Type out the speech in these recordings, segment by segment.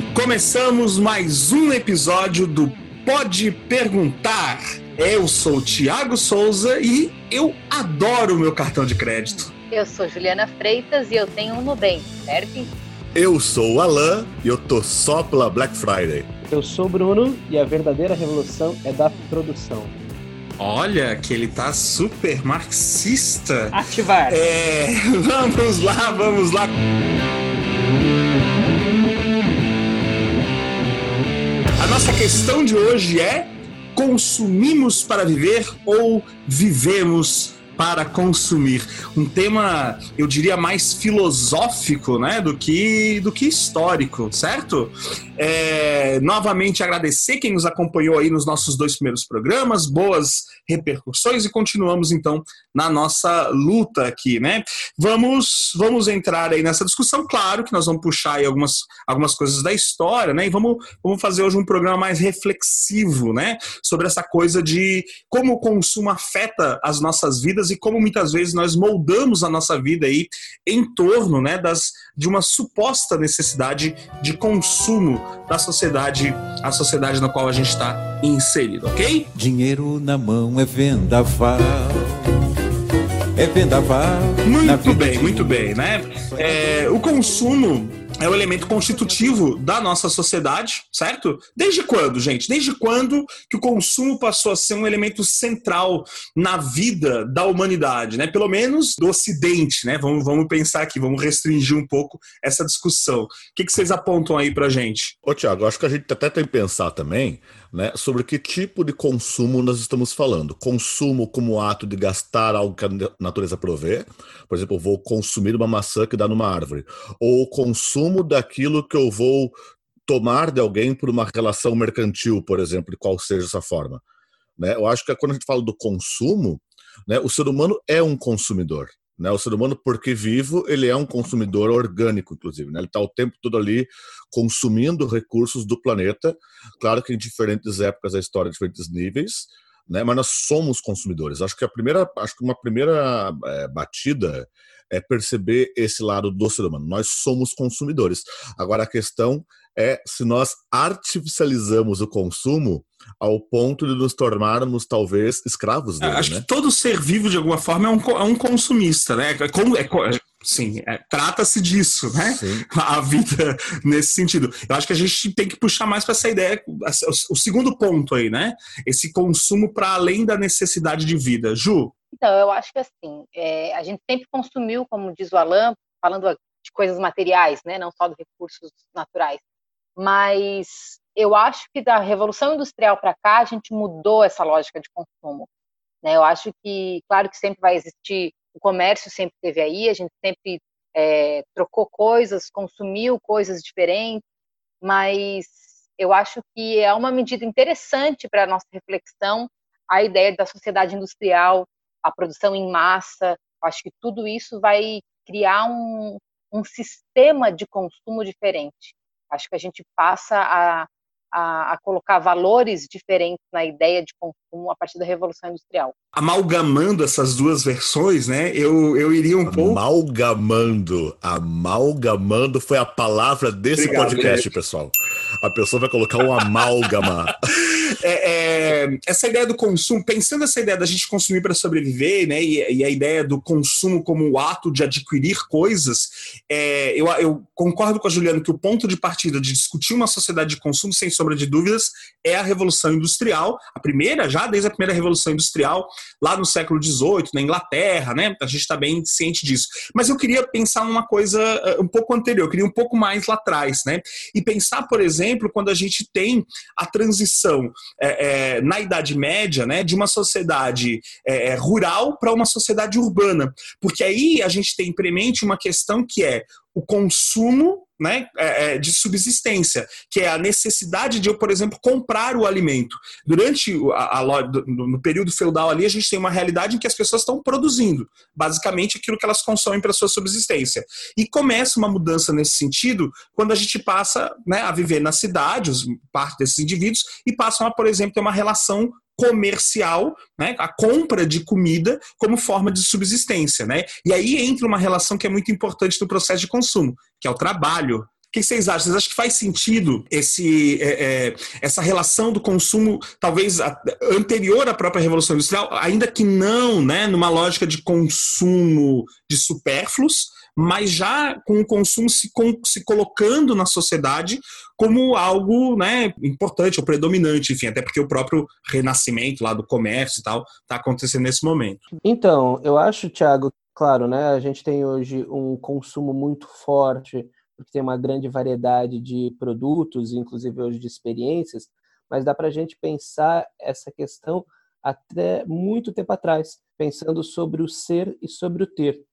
Bem, começamos mais um episódio do Pode Perguntar. Eu sou o Thiago Souza e eu adoro o meu cartão de crédito. Eu sou Juliana Freitas e eu tenho um Nubank, serve? Eu sou o Alan e eu tô só pela Black Friday. Eu sou o Bruno e a verdadeira revolução é da produção. Olha, que ele tá super marxista. Ativar. É, vamos lá, vamos lá. Nossa questão de hoje é: consumimos para viver ou vivemos para consumir. Um tema, eu diria, mais filosófico, né, do que do que histórico, certo? É, novamente agradecer quem nos acompanhou aí nos nossos dois primeiros programas, boas repercussões e continuamos então na nossa luta aqui, né? Vamos vamos entrar aí nessa discussão, claro que nós vamos puxar aí algumas, algumas coisas da história, né? E vamos, vamos fazer hoje um programa mais reflexivo, né? Sobre essa coisa de como o consumo afeta as nossas vidas e como muitas vezes nós moldamos a nossa vida aí em torno, né, das de uma suposta necessidade de consumo da sociedade, a sociedade na qual a gente está inserido, ok? Dinheiro na mão é vendaval. É vendaval. Muito bem, muito bem, né? É, o consumo é o elemento constitutivo da nossa sociedade, certo? Desde quando, gente? Desde quando que o consumo passou a ser um elemento central na vida da humanidade, né? Pelo menos do Ocidente, né? Vamos, vamos pensar aqui, vamos restringir um pouco essa discussão. O que, que vocês apontam aí pra gente? Ô, Tiago, acho que a gente até tem que pensar também né, sobre que tipo de consumo nós estamos falando. Consumo como ato de gastar algo que a natureza provê, por exemplo, eu vou consumir uma maçã que dá numa árvore, ou consumo daquilo que eu vou tomar de alguém por uma relação mercantil, por exemplo, de qual seja essa forma. Né? Eu acho que quando a gente fala do consumo, né, o ser humano é um consumidor. Né? O ser humano, porque vivo, ele é um consumidor orgânico, inclusive. Né? Ele está o tempo todo ali consumindo recursos do planeta. Claro que em diferentes épocas da história, diferentes níveis, né? mas nós somos consumidores. Acho que a primeira, acho que uma primeira é, batida é perceber esse lado do ser humano. Nós somos consumidores. Agora a questão é se nós artificializamos o consumo ao ponto de nos tornarmos talvez escravos dele. Acho né? que todo ser vivo de alguma forma é um, é um consumista, né? É, como, é, sim, é, trata-se disso, né? Sim. A vida nesse sentido. Eu acho que a gente tem que puxar mais para essa ideia, o, o segundo ponto aí, né? Esse consumo para além da necessidade de vida. Ju, então, eu acho que assim, é, a gente sempre consumiu, como diz o Alan, falando de coisas materiais, né, não só de recursos naturais, mas eu acho que da Revolução Industrial para cá a gente mudou essa lógica de consumo. Né? Eu acho que, claro que sempre vai existir, o comércio sempre teve aí, a gente sempre é, trocou coisas, consumiu coisas diferentes, mas eu acho que é uma medida interessante para a nossa reflexão a ideia da sociedade industrial a produção em massa. Acho que tudo isso vai criar um, um sistema de consumo diferente. Acho que a gente passa a, a, a, colocar valores diferentes na ideia de consumo a partir da Revolução Industrial. Amalgamando essas duas versões, né? Eu, eu iria um pouco. Amalgamando. Amalgamando foi a palavra desse Obrigado, podcast, gente. pessoal. A pessoa vai colocar um amálgama. é, é, essa ideia do consumo, pensando essa ideia da gente consumir para sobreviver, né? E, e, a ideia do consumo como o ato de adquirir coisas, é, eu, eu concordo com a Juliana que o ponto de partida de discutir uma sociedade de consumo, sem sombra de dúvidas, é a Revolução Industrial, a primeira, já desde a primeira Revolução Industrial, lá no século XVIII, na Inglaterra, né? A gente está bem ciente disso. Mas eu queria pensar numa coisa uh, um pouco anterior, eu queria um pouco mais lá atrás, né? E pensar, por exemplo, quando a gente tem a transição é, é, na Idade Média, né, de uma sociedade é rural para uma sociedade urbana. Porque aí a gente tem premente uma questão que é o consumo né, é, é, de subsistência, que é a necessidade de eu, por exemplo, comprar o alimento. Durante a, a, no período feudal ali, a gente tem uma realidade em que as pessoas estão produzindo, basicamente, aquilo que elas consomem para sua subsistência. E começa uma mudança nesse sentido quando a gente passa né, a viver na cidade, os, parte desses indivíduos, e passam a, por exemplo, ter uma relação comercial, né, a compra de comida como forma de subsistência. Né? E aí entra uma relação que é muito importante no processo de consumo, que é o trabalho. que vocês acham? Vocês acham que faz sentido esse, é, é, essa relação do consumo, talvez anterior à própria Revolução Industrial, ainda que não né, numa lógica de consumo de supérfluos, mas já com o consumo se, com, se colocando na sociedade como algo né, importante ou predominante, enfim, até porque o próprio renascimento lá do comércio e tal está acontecendo nesse momento. Então, eu acho, Thiago, claro, né, a gente tem hoje um consumo muito forte, porque tem uma grande variedade de produtos, inclusive hoje de experiências, mas dá para a gente pensar essa questão até muito tempo atrás, pensando sobre o ser e sobre o ter.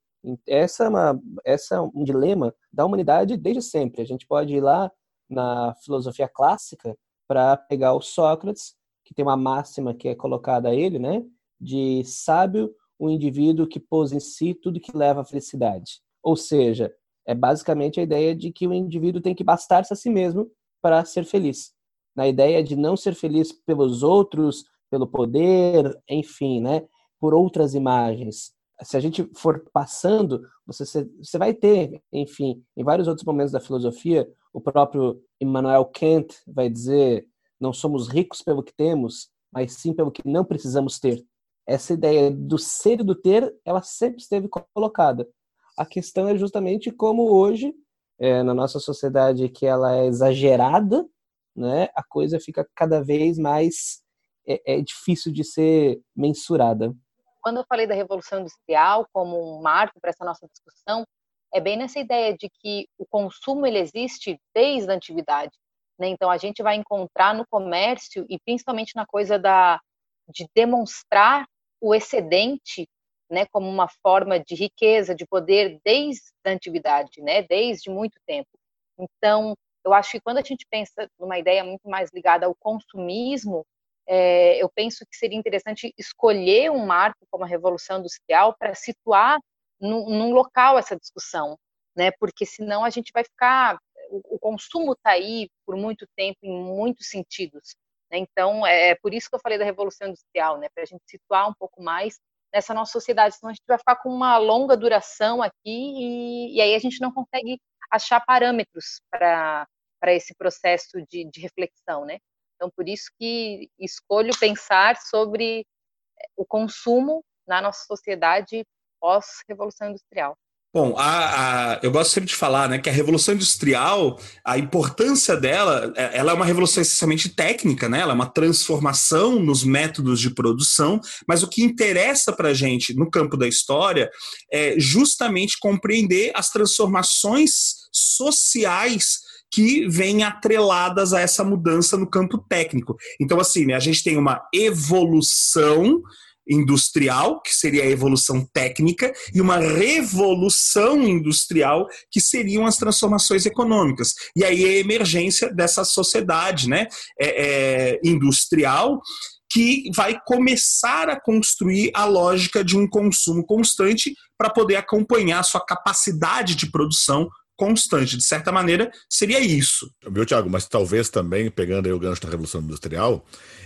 Essa é, uma, essa é um dilema da humanidade desde sempre. A gente pode ir lá na filosofia clássica para pegar o Sócrates, que tem uma máxima que é colocada a ele, né? De sábio o indivíduo que pôs em si tudo que leva à felicidade. Ou seja, é basicamente a ideia de que o indivíduo tem que bastar-se a si mesmo para ser feliz. Na ideia de não ser feliz pelos outros, pelo poder, enfim, né? Por outras imagens se a gente for passando, você, você vai ter, enfim, em vários outros momentos da filosofia, o próprio Immanuel Kant vai dizer: não somos ricos pelo que temos, mas sim pelo que não precisamos ter. Essa ideia do ser e do ter, ela sempre esteve colocada. A questão é justamente como hoje, é, na nossa sociedade que ela é exagerada, né, a coisa fica cada vez mais é, é difícil de ser mensurada quando eu falei da Revolução Industrial como um marco para essa nossa discussão, é bem nessa ideia de que o consumo ele existe desde a antiguidade. Né? Então, a gente vai encontrar no comércio, e principalmente na coisa da, de demonstrar o excedente né, como uma forma de riqueza, de poder desde a antiguidade, né, desde muito tempo. Então, eu acho que quando a gente pensa numa ideia muito mais ligada ao consumismo, é, eu penso que seria interessante escolher um marco como a Revolução Industrial para situar num, num, local essa discussão, né? Porque senão a gente vai ficar o, o consumo está aí por muito tempo em muitos sentidos. Né? Então é, é por isso que eu falei da Revolução Industrial, né? Para a gente situar um pouco mais nessa nossa sociedade, senão a gente vai ficar com uma longa duração aqui e, e aí a gente não consegue achar parâmetros para para esse processo de, de reflexão, né? Então, por isso que escolho pensar sobre eh, o consumo na nossa sociedade pós-revolução industrial. Bom, a, a, eu gosto sempre de falar né, que a Revolução Industrial, a importância dela, é, ela é uma revolução essencialmente técnica, né? ela é uma transformação nos métodos de produção, mas o que interessa para a gente no campo da história é justamente compreender as transformações sociais que vêm atreladas a essa mudança no campo técnico. Então, assim, né, a gente tem uma evolução industrial, que seria a evolução técnica, e uma revolução industrial, que seriam as transformações econômicas. E aí a emergência dessa sociedade né, é, é, industrial que vai começar a construir a lógica de um consumo constante para poder acompanhar sua capacidade de produção constante. De certa maneira, seria isso. Viu, Tiago? Mas talvez também, pegando aí o gancho da Revolução Industrial,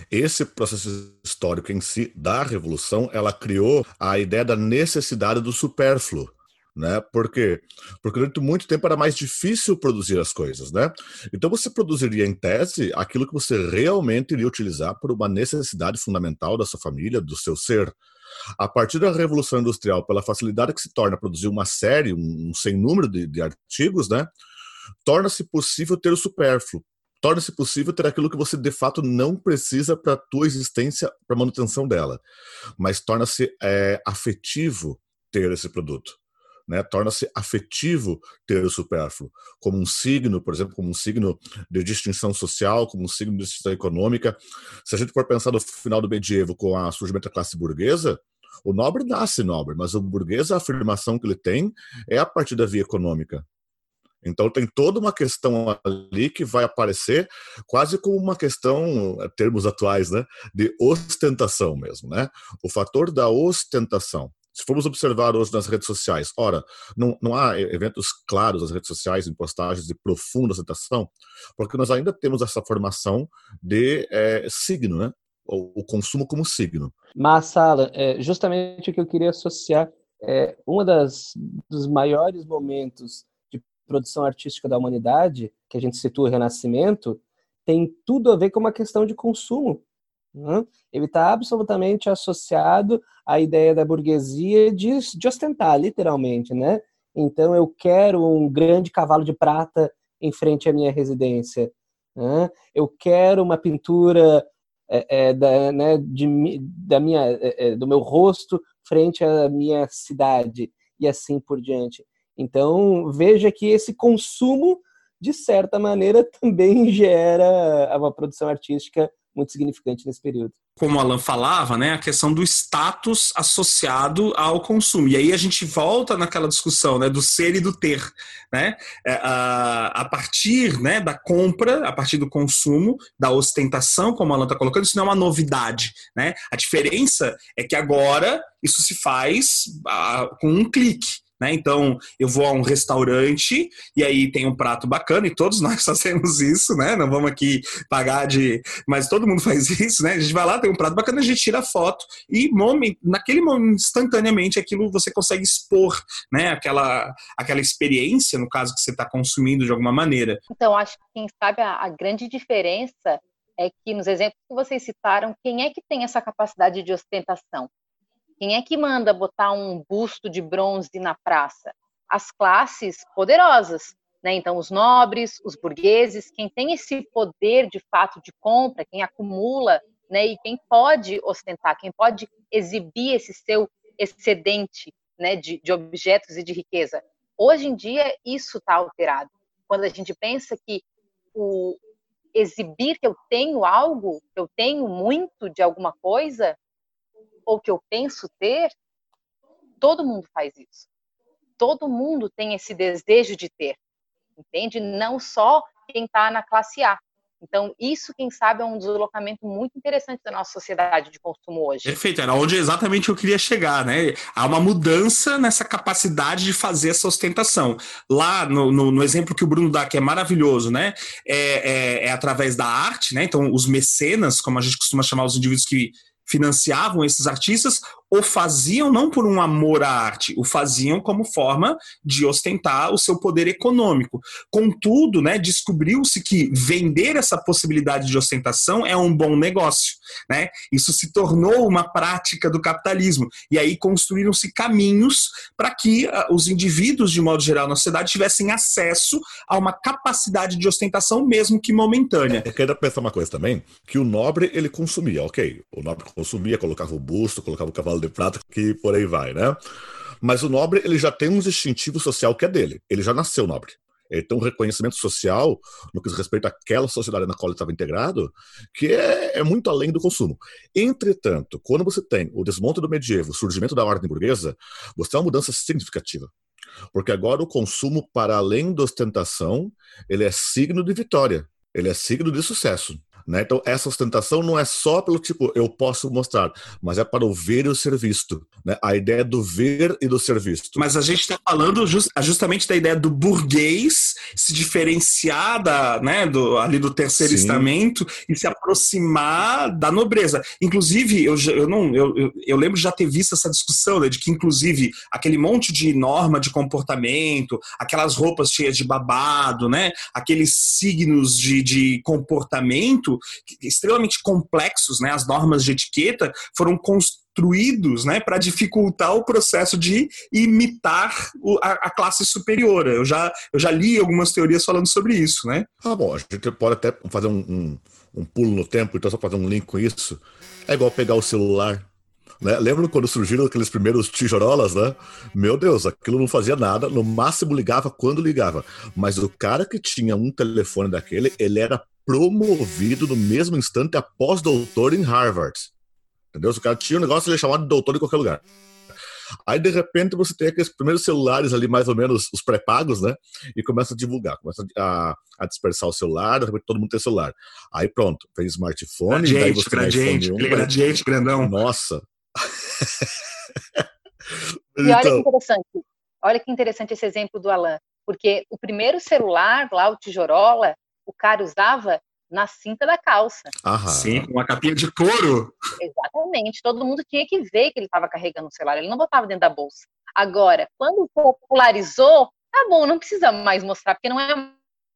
esse processo histórico em si da Revolução, ela criou a ideia da necessidade do supérfluo. Né? Por quê? Porque durante muito tempo era mais difícil produzir as coisas, né? Então você produziria em tese aquilo que você realmente iria utilizar por uma necessidade fundamental da sua família, do seu ser. A partir da Revolução Industrial, pela facilidade que se torna produzir uma série, um sem número de, de artigos, né, torna-se possível ter o supérfluo. Torna-se possível ter aquilo que você de fato não precisa para a tua existência, para a manutenção dela. Mas torna-se é, afetivo ter esse produto. Né, torna-se afetivo ter o supérfluo, como um signo, por exemplo, como um signo de distinção social, como um signo de distinção econômica. Se a gente for pensar no final do medievo com a surgimento da classe burguesa, o nobre nasce nobre, mas o burguês, a afirmação que ele tem é a partir da via econômica. Então tem toda uma questão ali que vai aparecer quase como uma questão, eh, termos atuais, né, de ostentação mesmo, né? O fator da ostentação. Se formos observar hoje nas redes sociais, ora, não, não há eventos claros nas redes sociais em postagens de profunda ostentação, porque nós ainda temos essa formação de é, signo, né? o, consumo como signo. Mas, Sala, é justamente o que eu queria associar é das dos maiores momentos de produção artística da humanidade, que a gente situa o Renascimento, tem tudo a ver com uma questão de consumo. Ele está absolutamente associado à ideia da burguesia de, de ostentar, literalmente, né? Então eu quero um grande cavalo de prata em frente à minha residência. Né? Eu quero uma pintura é, é, da, né, de, da minha, é, é, do meu rosto frente à minha cidade e assim por diante. Então veja que esse consumo de certa maneira também gera uma produção artística muito significante nesse período. Como o Alan falava, né, a questão do status associado ao consumo. E aí a gente volta naquela discussão né, do ser e do ter. Né? É, a, partir né, da compra, a partir do consumo, da ostentação, como o Alan está colocando, isso não é uma novidade. Né? A diferença é que agora isso se faz com um clique. Né? Então, eu vou a um restaurante e aí tem um prato bacana, e todos nós fazemos isso, né? Não vamos aqui pagar de. Mas todo mundo faz isso, né? A gente vai lá, tem um prato bacana, a gente tira foto e moment, naquele momento, instantaneamente, aquilo você consegue expor, né? Aquela, aquela experiência, no caso, que você está consumindo de alguma maneira. Então, acho que quem sabe a, a grande diferença é que nos exemplos que vocês citaram, quem é que tem essa capacidade de ostentação? Quem é que manda botar um busto de bronze na praça? As classes poderosas, né? Então, os nobres, os burgueses, quem tem esse poder de fato de compra, quem acumula, né? E quem pode ostentar, quem pode exibir esse seu excedente, né? De, de objetos e de riqueza. Hoje em dia, isso está alterado. Quando a gente pensa que o exibir que eu tenho algo, que eu tenho muito de alguma coisa, ou que eu penso ter, todo mundo faz isso. Todo mundo tem esse desejo de ter, entende? Não só quem está na classe A. Então, isso, quem sabe, é um deslocamento muito interessante da nossa sociedade de consumo hoje. Perfeito, era onde exatamente eu queria chegar, né? Há uma mudança nessa capacidade de fazer essa ostentação. Lá, no, no, no exemplo que o Bruno dá, que é maravilhoso, né? É, é, é através da arte, né? Então, os mecenas, como a gente costuma chamar os indivíduos que financiavam esses artistas o faziam não por um amor à arte, o faziam como forma de ostentar o seu poder econômico. Contudo, né, descobriu-se que vender essa possibilidade de ostentação é um bom negócio. Né? Isso se tornou uma prática do capitalismo. E aí construíram-se caminhos para que uh, os indivíduos, de modo geral, na sociedade tivessem acesso a uma capacidade de ostentação, mesmo que momentânea. Eu quero pensar uma coisa também, que o nobre ele consumia, ok. O nobre consumia, colocava o busto, colocava o cavalo de prata, que por aí vai, né? Mas o nobre, ele já tem um distintivo social que é dele. Ele já nasceu nobre. Ele tem um reconhecimento social no que diz respeito àquela sociedade na qual ele estava integrado, que é, é, muito além do consumo. Entretanto, quando você tem o desmonte do medievo, o surgimento da ordem burguesa, você tem uma mudança significativa. Porque agora o consumo, para além da ostentação, ele é signo de vitória, ele é signo de sucesso. Né? Então, essa ostentação não é só pelo tipo, eu posso mostrar, mas é para o ver e o ser visto. Né? A ideia do ver e do ser visto. Mas a gente está falando just, justamente da ideia do burguês se diferenciar da, né, do, ali do terceiro Sim. estamento e se aproximar da nobreza. Inclusive, eu, eu, não, eu, eu, lembro de já ter visto essa discussão né, de que, inclusive, aquele monte de norma de comportamento, aquelas roupas cheias de babado, né, aqueles signos de, de comportamento extremamente complexos, né? As normas de etiqueta foram construídos, né, para dificultar o processo de imitar o, a, a, classe superior. Eu já, eu já li algumas teorias falando sobre isso, né? Ah, bom, a gente pode até fazer um, um, um pulo no tempo, então só fazer um link com isso. É igual pegar o celular né? Lembra quando surgiram aqueles primeiros tijorolas, né? Meu Deus, aquilo não fazia nada, no máximo ligava quando ligava. Mas o cara que tinha um telefone daquele, ele era promovido no mesmo instante a pós-doutor em Harvard. Entendeu? Se o cara tinha um negócio, ele é chamado de doutor em qualquer lugar. Aí, de repente, você tem aqueles primeiros celulares ali, mais ou menos, os pré-pagos, né? E começa a divulgar, começa a, a, dispersar o celular, de repente todo mundo tem celular. Aí pronto, tem smartphone, gradiente, daí você gradiente, tem iPhone 1, gradiente, grandão. Nossa. e olha então... que interessante, olha que interessante esse exemplo do Alan, porque o primeiro celular, lá o Tijorola, o cara usava na cinta da calça. Aham. Sim, uma capinha de couro. Exatamente. Todo mundo tinha que ver que ele estava carregando o celular. Ele não botava dentro da bolsa. Agora, quando popularizou tá bom, não precisa mais mostrar, porque não é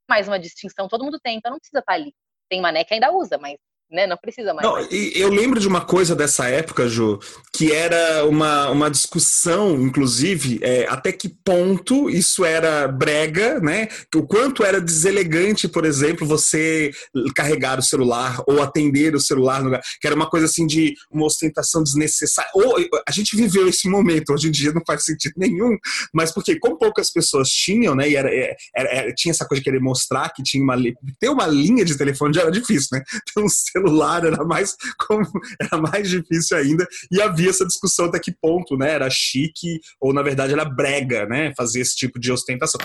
mais uma distinção, todo mundo tem, então não precisa estar tá ali. Tem mané que ainda usa, mas né? Não precisa mais. Não, eu lembro de uma coisa dessa época, Ju, que era uma, uma discussão, inclusive, é, até que ponto isso era brega, né? O quanto era deselegante, por exemplo, você carregar o celular ou atender o celular, no, que era uma coisa assim de uma ostentação desnecessária. Ou a gente viveu esse momento, hoje em dia não faz sentido nenhum, mas porque como poucas pessoas tinham, né? E era, é, era, era tinha essa coisa de querer mostrar que tinha uma ter uma linha de telefone já era difícil, né? Ter um celular era mais, como, era mais difícil ainda, e havia essa discussão até que ponto, né? Era chique, ou na verdade era brega, né? Fazer esse tipo de ostentação.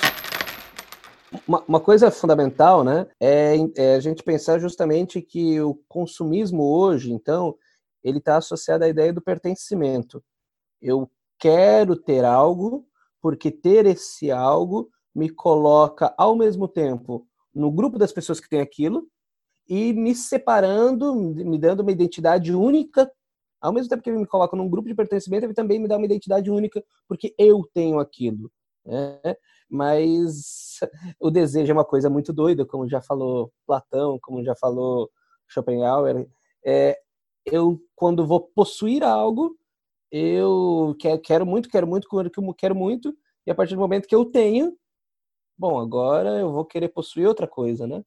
Uma, uma, coisa fundamental, né, é, é, a gente pensar justamente que o consumismo hoje, então, ele está associado à ideia do pertencimento. Eu quero ter algo, porque ter esse algo me coloca ao mesmo tempo no grupo das pessoas que têm aquilo e me separando, me dando uma identidade única. Ao mesmo tempo que ele me coloca num grupo de pertencimento, ele também me dá uma identidade única porque eu tenho aquilo. Né? Mas o desejo é uma coisa muito doida, como já falou Platão, como já falou Schopenhauer. É, eu, quando vou possuir algo, eu quero muito, quero muito, quero muito, e a partir do momento que eu tenho, bom, agora eu vou querer possuir outra coisa, né?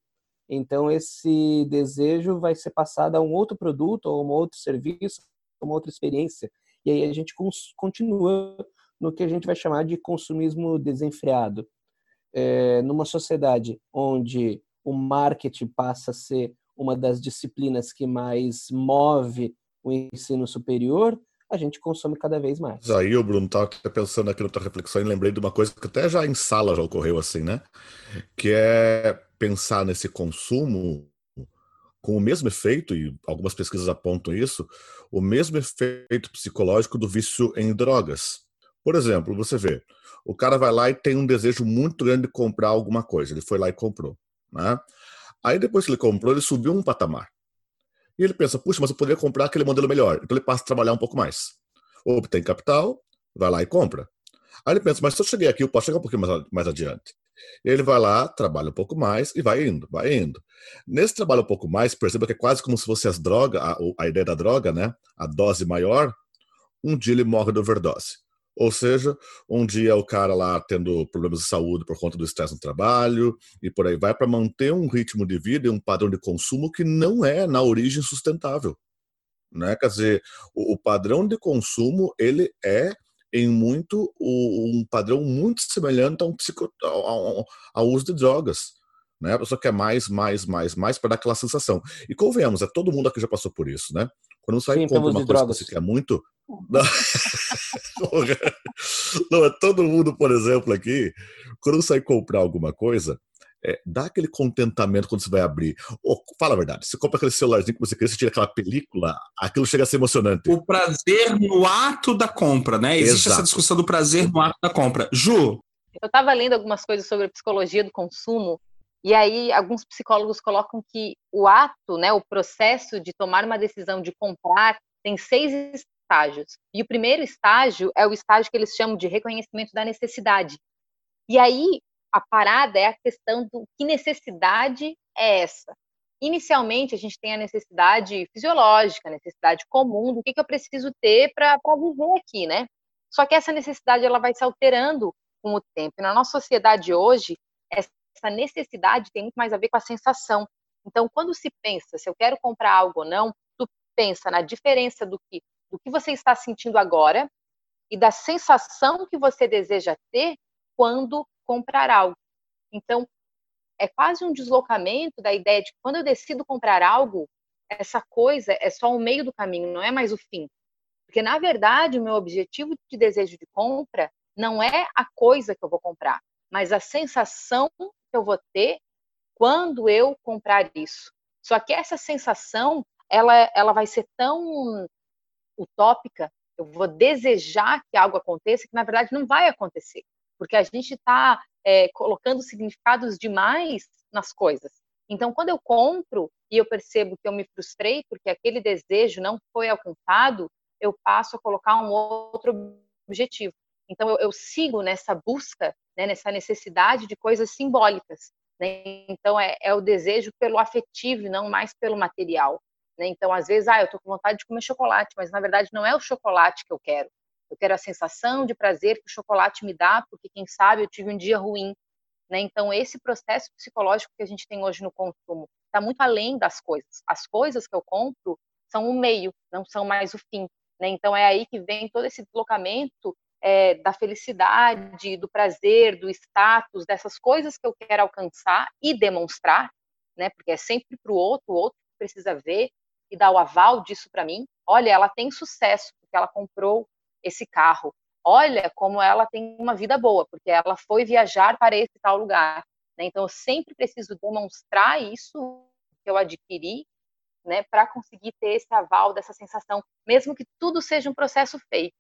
Então, esse desejo vai ser passado a um outro produto, ou um outro serviço, uma outra experiência. E aí a gente continua no que a gente vai chamar de consumismo desenfreado. É, numa sociedade onde o marketing passa a ser uma das disciplinas que mais move o ensino superior, a gente consome cada vez mais. Aí o Bruno estava pensando aqui na tua reflexão e lembrei de uma coisa que até já em sala já ocorreu assim, né? Que é pensar nesse consumo com o mesmo efeito, e algumas pesquisas apontam isso, o mesmo efeito psicológico do vício em drogas. Por exemplo, você vê, o cara vai lá e tem um desejo muito grande de comprar alguma coisa, ele foi lá e comprou. Né? Aí depois que ele comprou, ele subiu um patamar. E ele pensa, puxa, mas eu poderia comprar aquele modelo melhor. Então ele passa a trabalhar um pouco mais. Obtém capital, vai lá e compra. Aí ele pensa, mas se eu cheguei aqui, eu posso chegar um pouquinho mais, mais adiante. Ele vai lá, trabalha um pouco mais e vai indo, vai indo. Nesse trabalho um pouco mais, perceba que é quase como se fosse as drogas, a, a ideia da droga, né? A dose maior, um dia ele morre de overdose. Ou seja, um dia o cara lá tendo problemas de saúde por conta do estresse no trabalho e por aí vai para manter um ritmo de vida e um padrão de consumo que não é na origem sustentável. Né? Quer dizer, o, o padrão de consumo ele é em muito um padrão muito semelhante a um psico, ao, ao uso de drogas. Né? A pessoa quer mais, mais, mais, mais para dar aquela sensação. E convenhamos, é todo mundo aqui já passou por isso, né? Quando você Sim, compra uma coisa drogas. que você quer muito. Não, não, é todo mundo, por exemplo, aqui, quando você vai comprar alguma coisa, é, dá aquele contentamento quando você vai abrir. Oh, fala a verdade, você compra aquele celularzinho que você quer, você tira aquela película, aquilo chega a ser emocionante. O prazer no ato da compra, né? Existe Exato. essa discussão do prazer no ato da compra. Ju? Eu estava lendo algumas coisas sobre a psicologia do consumo, e aí alguns psicólogos colocam que o ato, né, o processo de tomar uma decisão de comprar, tem seis estágios. E o primeiro estágio é o estágio que eles chamam de reconhecimento da necessidade. E aí a parada é a questão do que necessidade é essa. Inicialmente, a gente tem a necessidade fisiológica, a necessidade comum do que, que eu preciso ter para viver aqui, né? Só que essa necessidade ela vai se alterando com o tempo. Na nossa sociedade hoje, essa necessidade tem muito mais a ver com a sensação. Então, quando se pensa se eu quero comprar algo ou não, tu pensa na diferença do que, do que você está sentindo agora e da sensação que você deseja ter quando comprar algo. Então, é quase um deslocamento da ideia de que quando eu decido comprar algo, essa coisa é só o meio do caminho, não é mais o fim. Porque, na verdade, o meu objetivo de desejo de compra não é a coisa que eu vou comprar, mas a sensação que eu vou ter quando eu comprar isso. Só que essa sensação, ela, ela vai ser tão utópica, eu vou desejar que algo aconteça, que na verdade não vai acontecer porque a gente está é, colocando significados demais nas coisas. Então, quando eu compro e eu percebo que eu me frustrei porque aquele desejo não foi alcançado, eu passo a colocar um outro objetivo. Então, eu, eu sigo nessa busca né, nessa necessidade de coisas simbólicas. Né? Então, é, é, o desejo pelo afetivo, não mais pelo material. Né? Então, às vezes, ah, eu estou com vontade de comer chocolate, mas na verdade não é o chocolate que eu quero. Eu quero a sensação de prazer que o chocolate me dá, porque quem sabe eu tive um dia ruim. Né? Então, esse processo psicológico que a gente tem hoje no consumo está muito além das coisas. As coisas que eu compro são o meio, não são mais o fim. Né? Então, é aí que vem todo esse deslocamento é, da felicidade, do prazer, do status, dessas coisas que eu quero alcançar e demonstrar, né? Porque é sempre para o outro, o outro precisa ver e dar o aval disso para mim. Olha, ela tem sucesso porque ela comprou esse carro. Olha como ela tem uma vida boa porque ela foi viajar para esse tal lugar. Né? Então, eu sempre preciso demonstrar isso que eu adquiri, né, para conseguir ter esse aval dessa sensação, mesmo que tudo seja um processo feito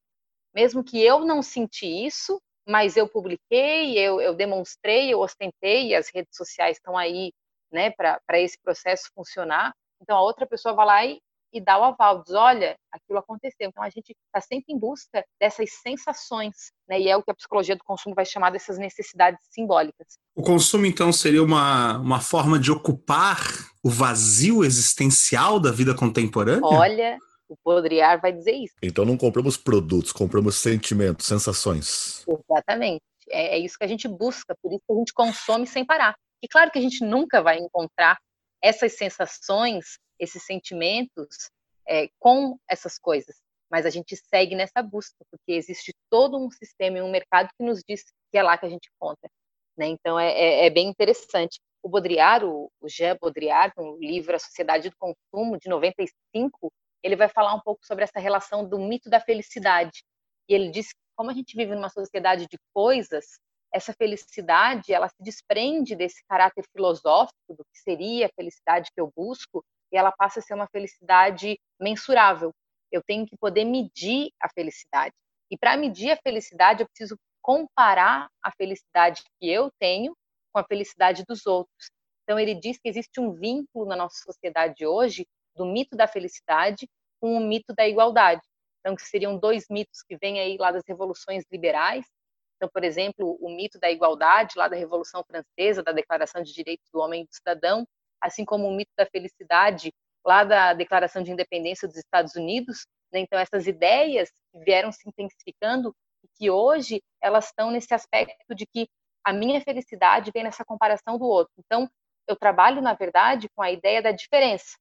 mesmo que eu não senti isso, mas eu publiquei, eu, eu demonstrei, eu ostentei, e as redes sociais estão aí né, para esse processo funcionar. Então, a outra pessoa vai lá e, e dá o aval, diz, olha, aquilo aconteceu. Então, a gente está sempre em busca dessas sensações, né, e é o que a psicologia do consumo vai chamar dessas necessidades simbólicas. O consumo, então, seria uma, uma forma de ocupar o vazio existencial da vida contemporânea? Olha, o Baudrillard vai dizer isso. Então não compramos produtos, compramos sentimentos, sensações. Exatamente. É, é isso que a gente busca, por isso que a gente consome sem parar. E claro que a gente nunca vai encontrar essas sensações, esses sentimentos é, com essas coisas, mas a gente segue nessa busca, porque existe todo um sistema e um mercado que nos diz que é lá que a gente encontra. Né? Então é, é, é, bem interessante. O Baudrillard, o, o Jean Baudrillard, no livro A Sociedade do Consumo, de 95, ele vai falar um pouco sobre essa relação do mito da felicidade. E ele diz que como a gente vive numa sociedade de coisas, essa felicidade, ela se desprende desse caráter filosófico do que seria a felicidade que eu busco, e ela passa a ser uma felicidade mensurável. Eu tenho que poder medir a felicidade. E para medir a felicidade, eu preciso comparar a felicidade que eu tenho com a felicidade dos outros. Então ele diz que existe um vínculo na nossa sociedade hoje do mito da felicidade com o mito da igualdade. Então, que seriam dois mitos que vêm aí lá das revoluções liberais. Então, por exemplo, o mito da igualdade, lá da Revolução Francesa, da Declaração de Direitos do Homem e do Cidadão, assim como o mito da felicidade, lá da Declaração de Independência dos Estados Unidos. Né? Então, essas ideias vieram se intensificando e que hoje elas estão nesse aspecto de que a minha felicidade vem nessa comparação do outro. Então, eu trabalho, na verdade, com a ideia da diferença.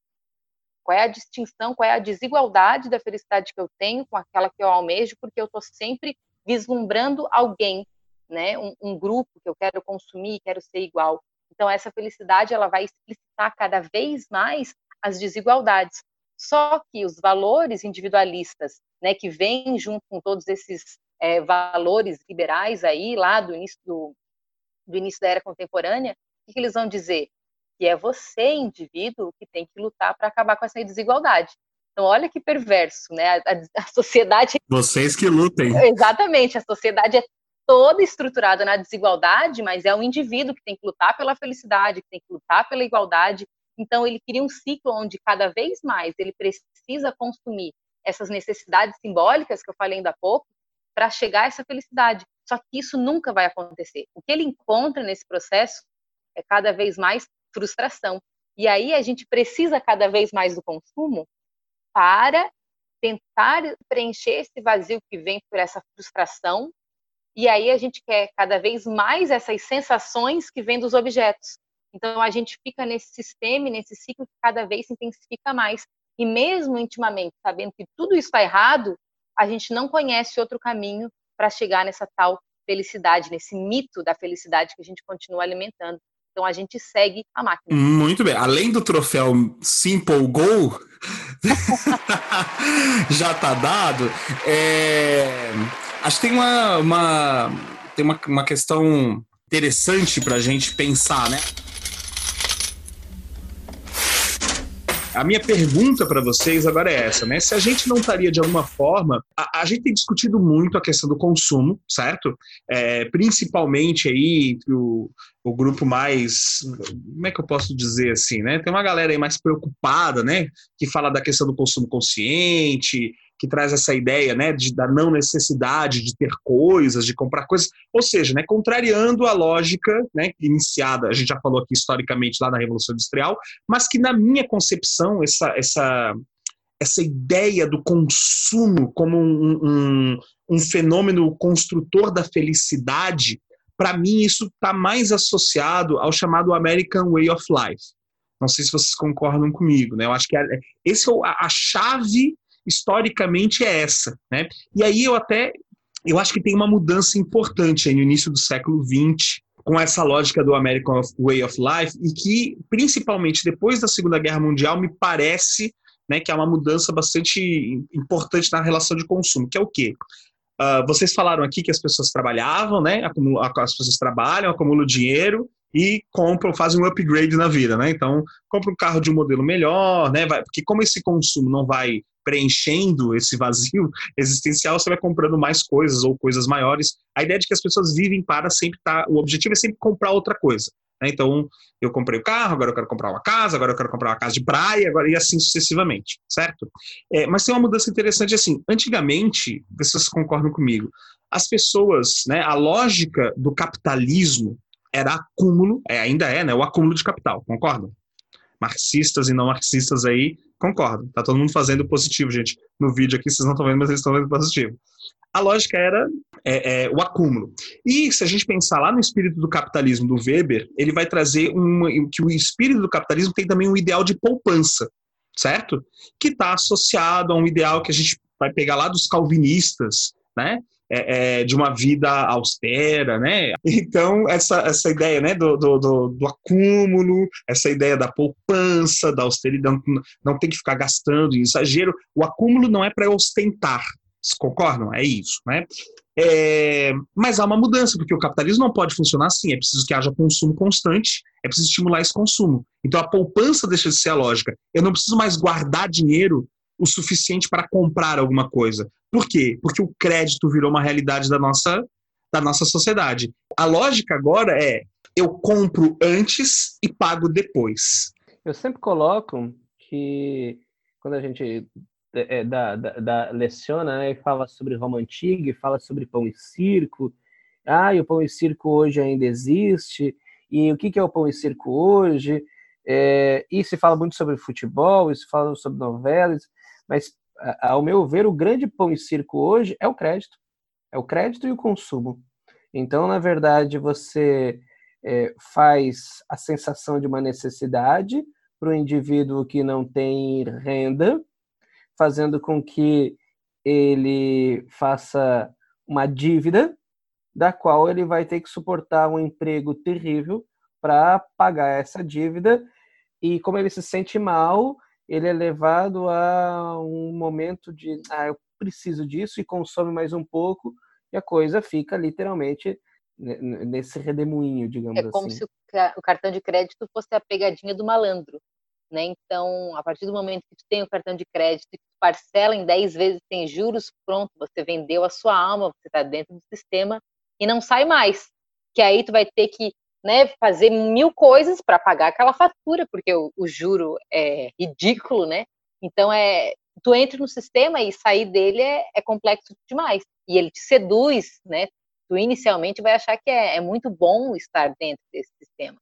Qual é a distinção, qual é a desigualdade da felicidade que eu tenho com aquela que eu almejo, porque eu estou sempre vislumbrando alguém, né? Um, um, grupo que eu quero consumir, quero ser igual. Então essa felicidade ela vai explicitar cada vez mais as desigualdades. Só que os valores individualistas, né, que vêm junto com todos esses é, valores liberais aí lá do início do, do início da era contemporânea, o que, que eles vão dizer? que é você, indivíduo, que tem que lutar para acabar com essa desigualdade. Então, olha que perverso, né? A, a, sociedade. Vocês que lutem. Exatamente, a sociedade é toda estruturada na desigualdade, mas é o indivíduo que tem que lutar pela felicidade, que tem que lutar pela igualdade. Então, ele cria um ciclo onde cada vez mais ele precisa consumir essas necessidades simbólicas que eu falei ainda há pouco para chegar a essa felicidade. Só que isso nunca vai acontecer. O que ele encontra nesse processo é cada vez mais frustração. E aí a gente precisa cada vez mais do consumo para tentar preencher esse vazio que vem por essa frustração. E aí a gente quer cada vez mais essas sensações que vêm dos objetos. Então a gente fica nesse sistema, nesse ciclo que cada vez se intensifica mais. E mesmo intimamente, sabendo que tudo isso está errado, a gente não conhece outro caminho para chegar nessa tal felicidade, nesse mito da felicidade que a gente continua alimentando. Então a gente segue a máquina. Muito bem. Além do troféu Simple Go, já está dado. É... Acho que tem uma, uma tem uma, uma questão interessante para a gente pensar, né? A minha pergunta para vocês agora é essa, né? Se a gente não estaria de alguma forma, a, a gente tem discutido muito a questão do consumo, certo? É, principalmente aí o, o grupo mais, como é que eu posso dizer assim, né? Tem uma galera aí mais preocupada, né? Que fala da questão do consumo consciente, que traz essa ideia né, de, da não necessidade de ter coisas, de comprar coisas, ou seja, né, contrariando a lógica né, iniciada, a gente já falou aqui historicamente lá na Revolução Industrial, mas que na minha concepção, essa, essa, essa ideia do consumo como um, um, um fenômeno construtor da felicidade, para mim isso está mais associado ao chamado American Way of Life. Não sei se vocês concordam comigo, né? Eu acho que é, esse é a, a chave historicamente é essa, né? E aí eu até eu acho que tem uma mudança importante aí no início do século XX com essa lógica do American Way of Life e que principalmente depois da Segunda Guerra Mundial me parece né, que é uma mudança bastante importante na relação de consumo, que é o quê? Uh, vocês falaram aqui que as pessoas trabalhavam, né? as pessoas trabalham, acumulam dinheiro e compram, fazem um upgrade na vida, né? Então, compra um carro de um modelo melhor, né? Vai, porque como esse consumo não vai preenchendo esse vazio existencial, você vai comprando mais coisas ou coisas maiores. A ideia de que as pessoas vivem para sempre estar, tá, o objetivo é sempre comprar outra coisa. Né? Então, eu comprei o carro, agora eu quero comprar uma casa, agora eu quero comprar uma casa de praia, agora e assim sucessivamente, certo? É, mas tem uma mudança interessante assim. Antigamente, vocês concordam comigo, as pessoas, né, a lógica do capitalismo era acúmulo, é, ainda é, né, o acúmulo de capital, concordam? Marxistas e não marxistas aí concordam. Tá todo mundo fazendo positivo, gente. No vídeo aqui vocês não estão vendo, mas eles estão vendo positivo a lógica era é, é, o acúmulo. E se a gente pensar lá no espírito do capitalismo do Weber, ele vai trazer uma, que o espírito do capitalismo tem também um ideal de poupança, certo? Que está associado a um ideal que a gente vai pegar lá dos calvinistas, né? É, é, de uma vida austera, né? Então, essa, essa ideia né, do, do, do, acúmulo, essa ideia da poupança, da austeridade, não, não tem que ficar gastando em exagero. O acúmulo não é para ostentar, concordam? É isso, né? É, mas há uma mudança, porque o capitalismo não pode funcionar assim. É preciso que haja consumo constante, é preciso estimular esse consumo. Então a poupança deixa de ser a lógica. Eu não preciso mais guardar dinheiro o suficiente para comprar alguma coisa. Por quê? Porque o crédito virou uma realidade da nossa, da nossa sociedade. A lógica agora é eu compro antes e pago depois. Eu sempre coloco que quando a gente é, da, da, da, leciona né, e fala sobre Roma Antiga, e fala sobre pão e circo. Ah, e o pão e circo hoje ainda existe. E o que, que é o pão e circo hoje? É, e se fala muito sobre futebol, e se fala sobre novelas, mas, ao meu ver, o grande pão e circo hoje é o crédito. É o crédito e o consumo. Então, na verdade, você é, faz a sensação de uma necessidade para o indivíduo que não tem renda, fazendo com que ele faça uma dívida da qual ele vai ter que suportar um emprego terrível para pagar essa dívida e como ele se sente mal, ele é levado a um momento de ah, eu preciso disso e consome mais um pouco e a coisa fica literalmente nesse redemoinho, digamos assim. É como assim. se o cartão de crédito fosse a pegadinha do malandro. Né? Então, a partir do momento que tu tem o cartão de crédito e parcela em 10 vezes sem juros, pronto, você vendeu a sua alma, você está dentro do sistema e não sai mais. Que aí tu vai ter que né, fazer mil coisas para pagar aquela fatura, porque o, o, juro é ridículo, né? Então é tu entra no sistema e sair dele é, é, complexo demais. E ele te seduz, né? Tu inicialmente vai achar que é, é muito bom estar dentro desse sistema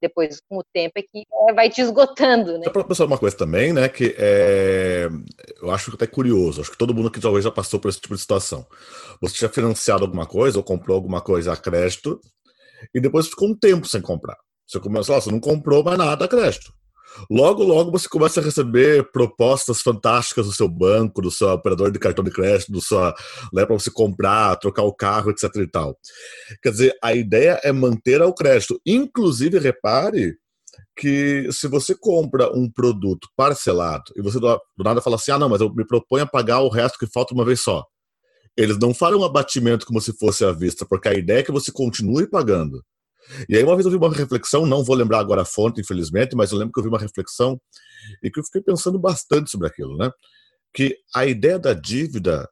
depois com o tempo é que é, vai te esgotando, né? Só pensar uma coisa também, né, que é, eu acho até curioso, acho que todo mundo que talvez já passou por esse tipo de situação. Você tinha financiado alguma coisa ou comprou alguma coisa a crédito e depois ficou um tempo sem comprar. Você começou, você não comprou mais nada crédito. Logo, logo você começa a receber propostas fantásticas do seu banco, do seu operador de cartão de crédito, do seu, né, para você comprar, trocar o carro, etc. e tal. Quer dizer, a ideia é manter o crédito. Inclusive, repare que se você compra um produto parcelado e você do nada fala assim, ah, não, mas eu me proponho a pagar o resto que falta uma vez só. Eles não farão abatimento como se fosse à vista, porque a ideia é que você continue pagando. E aí uma vez eu vi uma reflexão, não vou lembrar agora a fonte, infelizmente, mas eu lembro que eu vi uma reflexão e que eu fiquei pensando bastante sobre aquilo, né? Que a ideia da dívida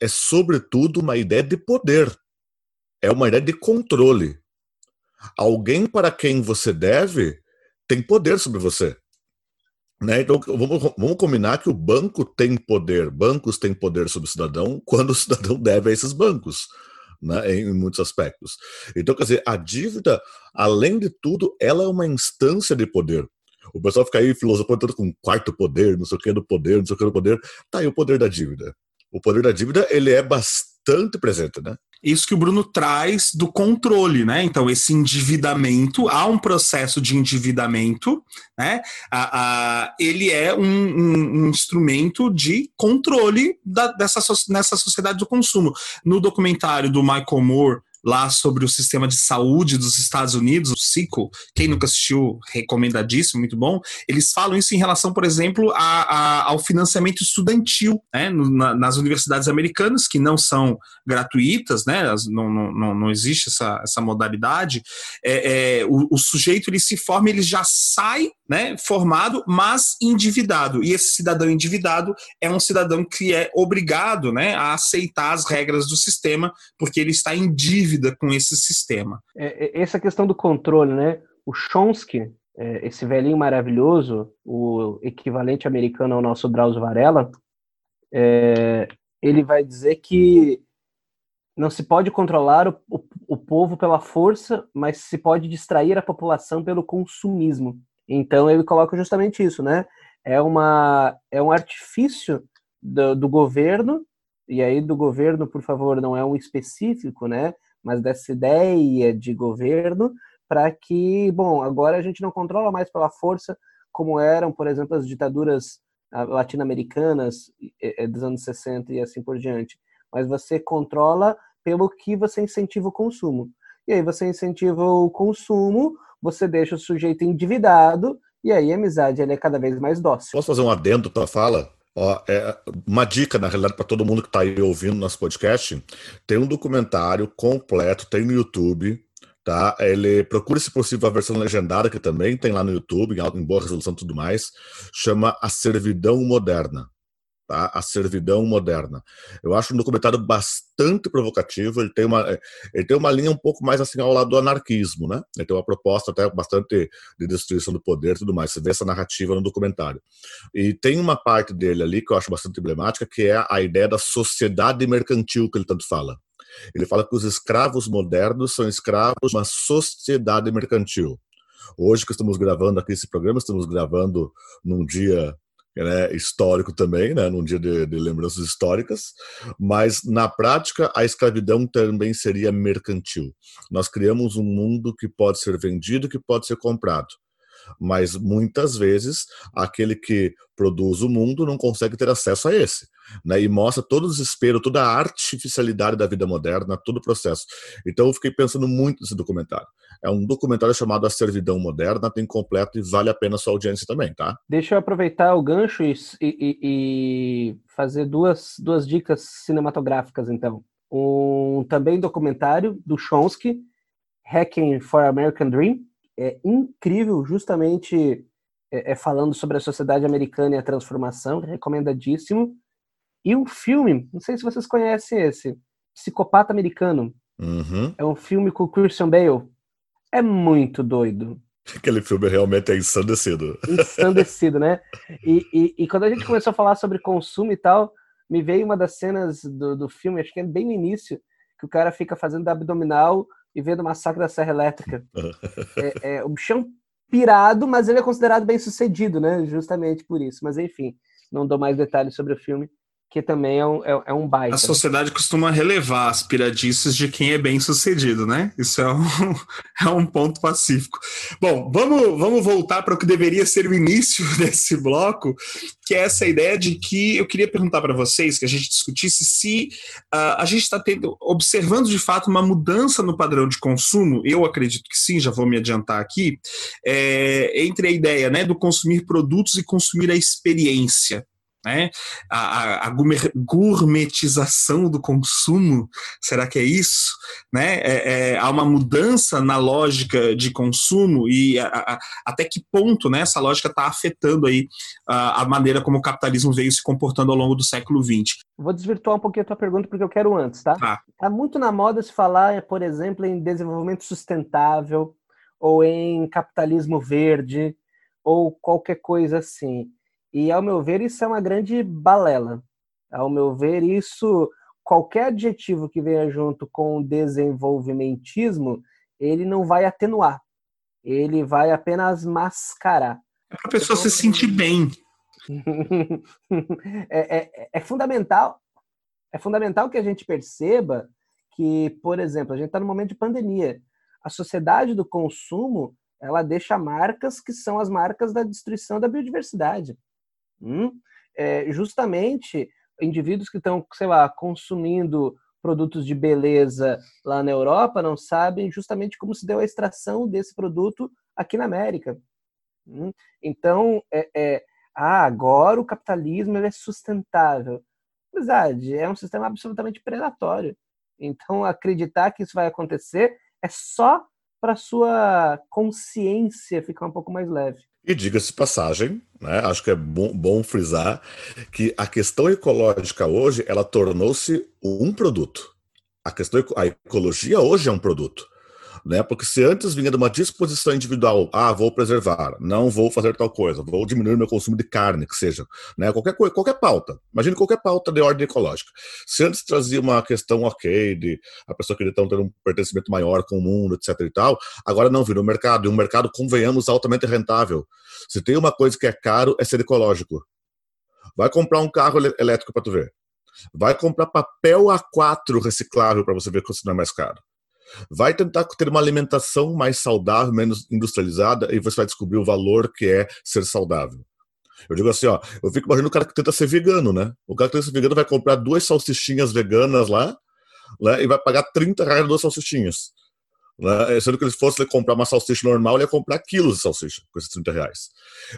é sobretudo uma ideia de poder. É uma ideia de controle. Alguém para quem você deve tem poder sobre você. Né? Então, vamos, vamos combinar que o banco tem poder, bancos têm poder sobre o cidadão quando o cidadão deve a esses bancos. Né, em muitos aspectos. Então, quer dizer, a dívida, além de tudo, ela é uma instância de poder. O pessoal fica aí filosofando com quarto poder, não sei o que do poder, não sei o que do poder. Tá aí o poder da dívida. O poder da dívida, ele é bastante presente, né? isso que o Bruno traz do controle, né? Então, esse endividamento, há um processo de endividamento, né? A, a, ele é um, um, um, instrumento de controle da, dessa, nessa sociedade do consumo. No documentário do Michael Moore, lá sobre o sistema de saúde dos Estados Unidos, o CICO, quem nunca assistiu, recomendadíssimo, muito bom. Eles falam isso em relação, por exemplo, a, a, ao financiamento estudantil né, na, nas universidades americanas, que não são gratuitas, né, não, não, não existe essa, essa modalidade. É, é, o, o, sujeito ele se forma, ele já sai né, formado, mas endividado. E esse cidadão endividado é um cidadão que é obrigado né, a aceitar as regras do sistema, porque ele está em dívida com esse sistema. É, é essa questão do controle, né? O Chomsky, é, esse velhinho maravilhoso, o equivalente americano ao nosso Drauzio Varela, é, ele vai dizer que não se pode controlar o, o, o povo pela força, mas se pode distrair a população pelo consumismo. Então ele coloca justamente isso, né? É, uma, é um artifício do, do governo, e aí do governo, por favor, não é um específico, né? Mas dessa ideia de governo, para que, bom, agora a gente não controla mais pela força, como eram, por exemplo, as ditaduras ah, latino-americanas dos anos 60 e assim por diante. Mas você controla pelo que você incentiva o consumo. E aí você incentiva o consumo você deixa o sujeito endividado e aí a amizade é cada vez mais dócil. Posso fazer um adendo para fala? Ó, é uma dica, na realidade, para todo mundo que está aí ouvindo nosso podcast: tem um documentário completo, tem no YouTube. Tá? Ele procura, se possível, a versão legendada, que também tem lá no YouTube, em boa resolução e tudo mais. Chama A Servidão Moderna tá? A servidão moderna. Eu acho um documentário bastante provocativo. Ele tem uma, ele tem uma linha um pouco mais assim ao lado do anarquismo, né? Ele tem uma proposta até bastante de destruição do poder e tudo mais. Você vê essa narrativa no documentário. E tem uma parte dele ali que eu acho bastante emblemática, que é a ideia da sociedade mercantil que ele tanto fala. Ele fala que os escravos modernos são escravos de uma sociedade mercantil. Hoje que estamos gravando aqui esse programa, estamos gravando num dia né, histórico também, né, num dia de, de, lembranças históricas, mas na prática a escravidão também seria mercantil. Nós criamos um mundo que pode ser vendido, que pode ser comprado mas muitas vezes aquele que produz o mundo não consegue ter acesso a esse. Né, e mostra todo o desespero, toda a artificialidade da vida moderna, todo o processo. Então eu fiquei pensando muito nesse documentário. É um documentário chamado A Servidão Moderna, tem completo e vale a pena a sua audiência também, tá? Deixa eu aproveitar o gancho e, e, e fazer duas, duas dicas cinematográficas, então. Um também documentário do Chomsky, Hacking for American Dream, é incrível, justamente é, é, falando sobre a sociedade americana e a transformação, recomendadíssimo. E um filme, não sei se vocês conhecem esse, Psicopata Americano. Uhum. É um filme com o Christian Bale. É muito doido. Aquele filme realmente é ensandecido. Ensandecido, né? E, e, e, quando a gente começou a falar sobre consumo e tal, me veio uma das cenas do, do filme, acho que é bem no início, que o cara fica fazendo abdominal e vendo o massacre da Serra Elétrica. é, é, o bichão pirado, mas ele é considerado bem sucedido, né? Justamente por isso. Mas enfim, não dou mais detalhes sobre o filme que também é um, é, é um baita. A sociedade costuma relevar as piradices de quem é bem sucedido, né? Isso é um, é um ponto pacífico. Bom, vamos, vamos voltar para o que deveria ser o início desse bloco, que é essa ideia de que eu queria perguntar para vocês, que a gente discutisse se uh, a gente está observando de fato uma mudança no padrão de consumo, eu acredito que sim, já vou me adiantar aqui, é, entre a ideia né, do consumir produtos e consumir a experiência né? A, a, a, gourmetização do consumo, será que é isso? Né? É, é, há uma mudança na lógica de consumo e a, até que ponto né, essa lógica está afetando aí a, maneira como o capitalismo veio se comportando ao longo do século XX. Vou desvirtuar um pouquinho a tua pergunta porque eu quero antes, tá? Tá, tá muito na moda se falar, por exemplo, em desenvolvimento sustentável ou em capitalismo verde ou qualquer coisa assim. E, ao meu ver, isso é uma grande balela. Ao meu ver, isso, qualquer adjetivo que venha junto com desenvolvimentismo, ele não vai atenuar. Ele vai apenas mascarar. É para a pessoa se sentir bem. é, é, é, fundamental é fundamental que a gente perceba que, por exemplo, a gente está no momento de pandemia. A sociedade do consumo ela deixa marcas que são as marcas da destruição da biodiversidade. Hum? É, justamente indivíduos que estão, sei lá, consumindo produtos de beleza lá na Europa não sabem justamente como se deu a extração desse produto aqui na América. Hum? Então, é, é, ah, agora o capitalismo é sustentável. Verdade, é um sistema absolutamente predatório. Então, acreditar que isso vai acontecer é só para sua consciência ficar um pouco mais leve. E diga-se passagem, né, acho que é bom, bom, frisar que a questão ecológica hoje ela tornou-se um produto. A questão a ecologia hoje é um produto né? Porque se antes vinha de uma disposição individual, ah, vou preservar, não vou fazer tal coisa, vou diminuir meu consumo de carne, que seja, né? Qualquer coisa, qualquer pauta. Imagine qualquer pauta de ordem ecológica. Se antes trazia uma questão ok de a pessoa querer ter um pertencimento maior com o mundo, etc e tal, agora não vira um mercado, e um mercado, convenhamos, altamente rentável. Se tem uma coisa que é caro, é ser ecológico. Vai comprar um carro elétrico para tu ver. Vai comprar papel A4 reciclável para você ver que não é mais caro. Vai tentar ter uma alimentação mais saudável, menos industrializada, e você vai descobrir o valor que é ser saudável. Eu digo assim, ó, eu fico imaginando o cara que tenta ser vegano, né? O cara que tenta ser vegano vai comprar duas salsichinhas veganas lá, né, e vai pagar 30 reais duas salsichinhas. Né? Sendo que ele fosse comprar uma salsicha normal, ele ia comprar quilos de salsicha com esses 30 reais.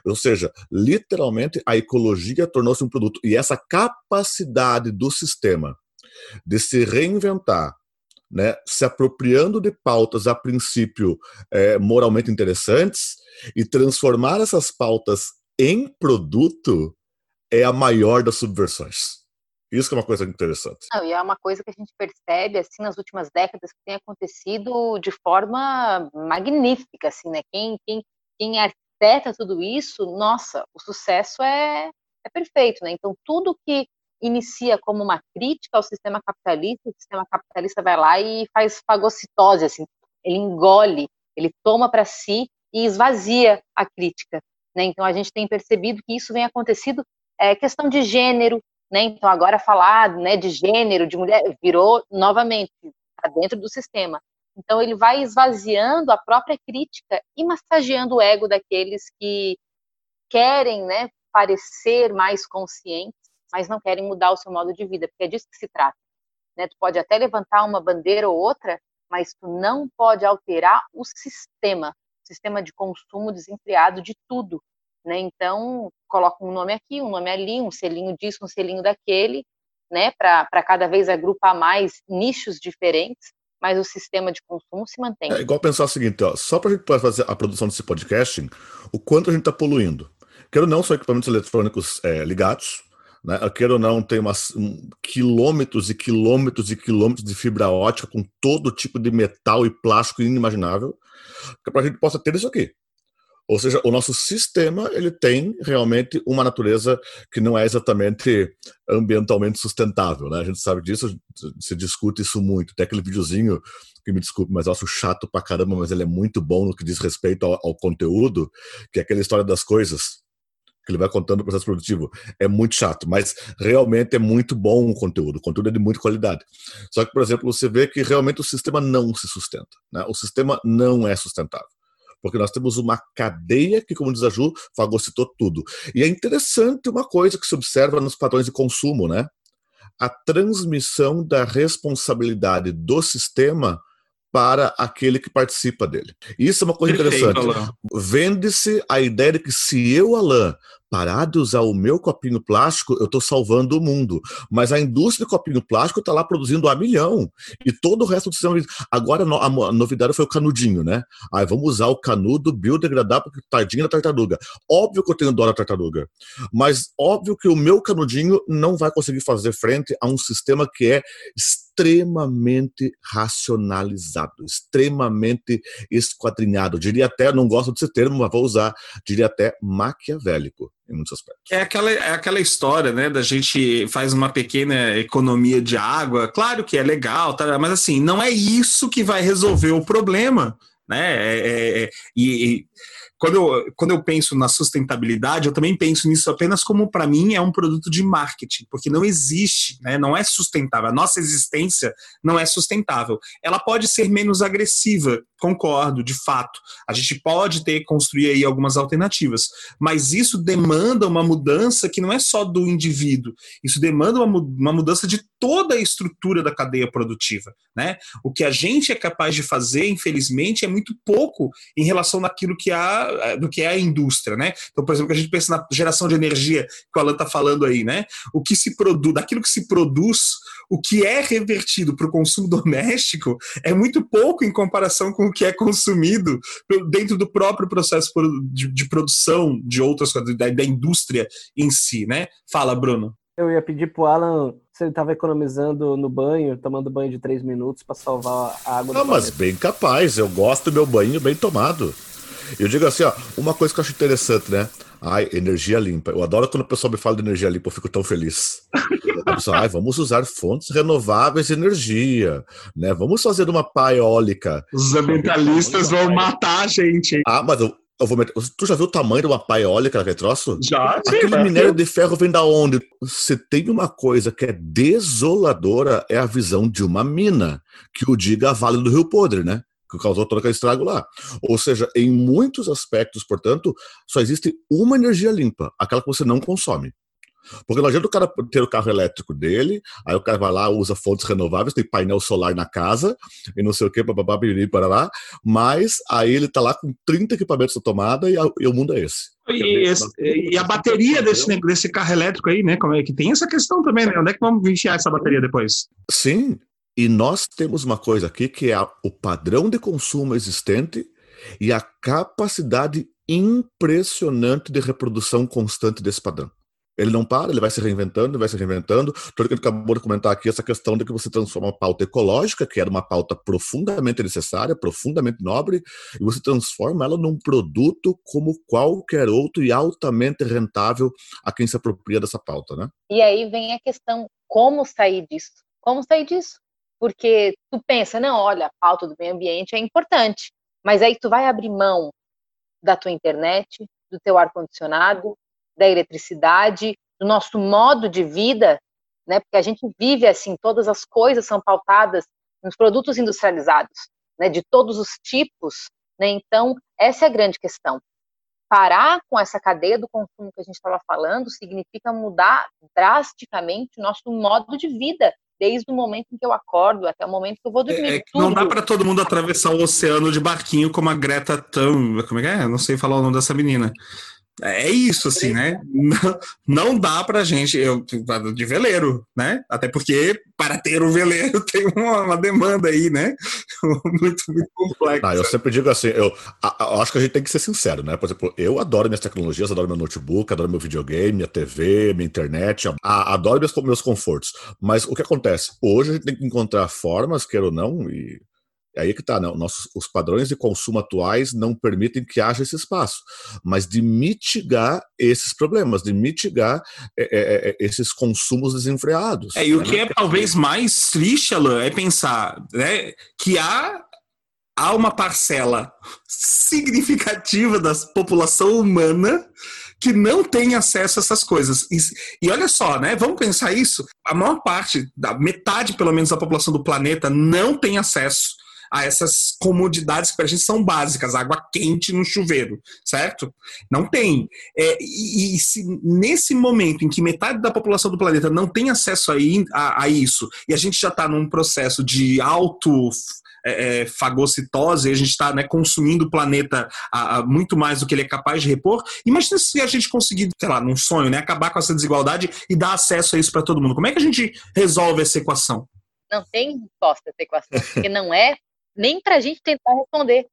Ou seja, literalmente a ecologia tornou-se um produto. E essa capacidade do sistema de se reinventar, né, se apropriando de pautas a princípio é, moralmente interessantes e transformar essas pautas em produto é a maior das subversões. Isso é uma coisa interessante. Não, e é uma coisa que a gente percebe assim nas últimas décadas que tem acontecido de forma magnífica, assim, né? Quem, quem, quem arquiteta tudo isso, nossa, o sucesso é, é perfeito, né? Então tudo que inicia como uma crítica ao sistema capitalista, o sistema capitalista vai lá e faz fagocitose, assim, ele engole, ele toma para si e esvazia a crítica. Né? Então a gente tem percebido que isso vem acontecido, é questão de gênero, né? Então agora falar né, de gênero, de mulher, virou novamente para dentro do sistema. Então ele vai esvaziando a própria crítica e massageando o ego daqueles que querem, né, parecer mais conscientes mas não querem mudar o seu modo de vida, porque é disso que se trata. Né? Tu pode até levantar uma bandeira ou outra, mas tu não pode alterar o sistema, o sistema de consumo desenfreado de tudo. Né? Então, coloca um nome aqui, um nome ali, um selinho disso, um selinho daquele, né? para cada vez agrupar mais nichos diferentes, mas o sistema de consumo se mantém. É igual pensar o seguinte, ó, só para a gente fazer a produção desse podcasting, o quanto a gente está poluindo. Quero não só equipamentos eletrônicos é, ligados, né? Queira ou não, tem umas, um, quilômetros e quilômetros e quilômetros de fibra ótica com todo tipo de metal e plástico inimaginável, para a gente possa ter isso aqui. Ou seja, o nosso sistema ele tem realmente uma natureza que não é exatamente ambientalmente sustentável, né? A gente sabe disso, se discute isso muito. Tem aquele videozinho que me desculpe, mas eu acho chato pra caramba, mas ele é muito bom no que diz respeito ao, ao conteúdo, que é aquela história das coisas que ele vai contando o processo produtivo. É muito chato, mas realmente é muito bom o conteúdo. O conteúdo é de muita qualidade. Só que, por exemplo, você vê que realmente o sistema não se sustenta. Né? O sistema não é sustentável. Porque nós temos uma cadeia que, como diz a Ju, fagocitou tudo. E é interessante uma coisa que se observa nos padrões de consumo, né? A transmissão da responsabilidade do sistema para aquele que participa dele. Isso é uma coisa Perfeito, interessante. Vende-se a ideia de que se eu, Alain, parar de usar o meu copinho plástico, eu estou salvando o mundo. Mas a indústria do copinho plástico está lá produzindo a milhão. E todo o resto do sistema. Agora a novidade foi o canudinho, né? Aí vamos usar o canudo biodegradável, tardinho da tartaruga. Óbvio que eu tenho dó da tartaruga. Mas óbvio que o meu canudinho não vai conseguir fazer frente a um sistema que é extremamente racionalizado, extremamente esquadrinhado. Diria até, não gosto desse termo, mas vou usar, diria até maquiavélico em muitos aspectos. É aquela, é aquela história, né, da gente faz uma pequena economia de água, claro que é legal, tá, mas assim, não é isso que vai resolver o problema, né, é, é, é e, e quando eu, quando eu penso na sustentabilidade, eu também penso nisso apenas como, para mim, é um produto de marketing, porque não existe, né, não é sustentável. A nossa existência não é sustentável. Ela pode ser menos agressiva, concordo, de fato. A gente pode ter, construir aí algumas alternativas, mas isso demanda uma mudança que não é só do indivíduo, isso demanda uma, uma mudança de toda a estrutura da cadeia produtiva. Né? O que a gente é capaz de fazer, infelizmente, é muito pouco em relação daquilo que há do que é a indústria, né? Então, por exemplo, a gente pensa na geração de energia que o Alan está falando aí, né? O que se produz, daquilo que se produz, o que é revertido para o consumo doméstico é muito pouco em comparação com o que é consumido dentro do próprio processo de, de produção de outras coisas, da, da indústria em si, né? Fala, Bruno. Eu ia pedir pro Alan se ele estava economizando no banho, tomando banho de três minutos para salvar a água. Não, mas bem capaz. Eu gosto do meu banho bem tomado. Eu digo assim, ó, uma coisa que eu acho interessante, né? Ai, energia limpa. Eu adoro quando o pessoal me fala de energia limpa, eu fico tão feliz. Pessoa, Ai, vamos usar fontes renováveis de energia, né? Vamos fazer uma pá eólica. Os ambientalistas vão matar a gente. Ah, mas eu, eu vou meter... Tu já viu o tamanho de uma pá eólica, aquele troço? Já, sim, Aquele minério de ferro vem da onde? Se tem uma coisa que é desoladora, é a visão de uma mina, que o diga a Vale do Rio Podre, né? Que causou todo aquele estrago lá. Ou seja, em muitos aspectos, portanto, só existe uma energia limpa, aquela que você não consome. Porque não adianta o cara ter o carro elétrico dele, aí o cara vai lá, usa fontes renováveis, tem painel solar na casa, e não sei o que, papapá, para lá, mas aí ele tá lá com 30 equipamentos na tomada e, a, e o mundo é esse. E, esse, e, a bateria desse, desse carro elétrico aí, né? Como é que tem essa questão também, né? Onde é que vamos enfiar essa bateria depois? Sim, e nós temos uma coisa aqui que é o padrão de consumo existente e a capacidade impressionante de reprodução constante desse padrão. Ele não para, ele vai se reinventando, ele vai se reinventando. Tudo que ele acabou de comentar aqui, essa questão de que você transforma uma pauta ecológica, que era uma pauta profundamente necessária, profundamente nobre, e você transforma ela num produto como qualquer outro e altamente rentável a quem se apropria dessa pauta, né? E aí vem a questão, como sair disso? Como sair disso? Porque tu pensa, não, olha, a pauta do meio ambiente é importante, mas aí tu vai abrir mão da tua internet, do teu ar-condicionado, da eletricidade, do nosso modo de vida, né? Porque a gente vive assim, todas as coisas são pautadas nos produtos industrializados, né? De todos os tipos, né? Então, essa é a grande questão. Parar com essa cadeia do consumo que a gente estava falando significa mudar drasticamente o nosso modo de vida, desde o momento em que eu acordo até o momento que eu vou dormir. É, é não dá para todo mundo atravessar o oceano de barquinho como a Greta Thunberg, como é que é? Não sei falar o nome dessa menina. É isso, assim, né? Não, não dá pra gente, eu, de veleiro, né? Até porque para ter o veleiro tem uma, uma, demanda aí, né? muito, muito complexa. Não, eu sempre digo assim, eu, eu, acho que a gente tem que ser sincero, né? Por exemplo, eu adoro minhas tecnologias, adoro meu notebook, adoro meu videogame, minha TV, minha internet, adoro meus, meus confortos. Mas o que acontece? Hoje a gente tem que encontrar formas, queira ou não, e é aí que está, né? Nossos, os padrões de consumo atuais não permitem que haja esse espaço, mas de mitigar esses problemas, de mitigar é, é, é, esses consumos desenfreados. É, e o né? que é talvez mais triste, Alan, é pensar né, que há, há uma parcela significativa da população humana que não tem acesso a essas coisas. E, e, olha só, né? Vamos pensar isso. A maior parte, da metade pelo menos da população do planeta não tem acesso a essas comodidades que para a gente são básicas, água quente no chuveiro, certo? Não tem. É, e, e se nesse momento em que metade da população do planeta não tem acesso a, a, a isso, e a gente já está num processo de auto é, é, fagocitose, a gente está né, consumindo o planeta a, a muito mais do que ele é capaz de repor. Imagina se a gente conseguir, sei lá, num sonho, né, acabar com essa desigualdade e dar acesso a isso para todo mundo. Como é que a gente resolve essa equação? Não tem resposta essa equação, porque não é nem para a gente tentar responder.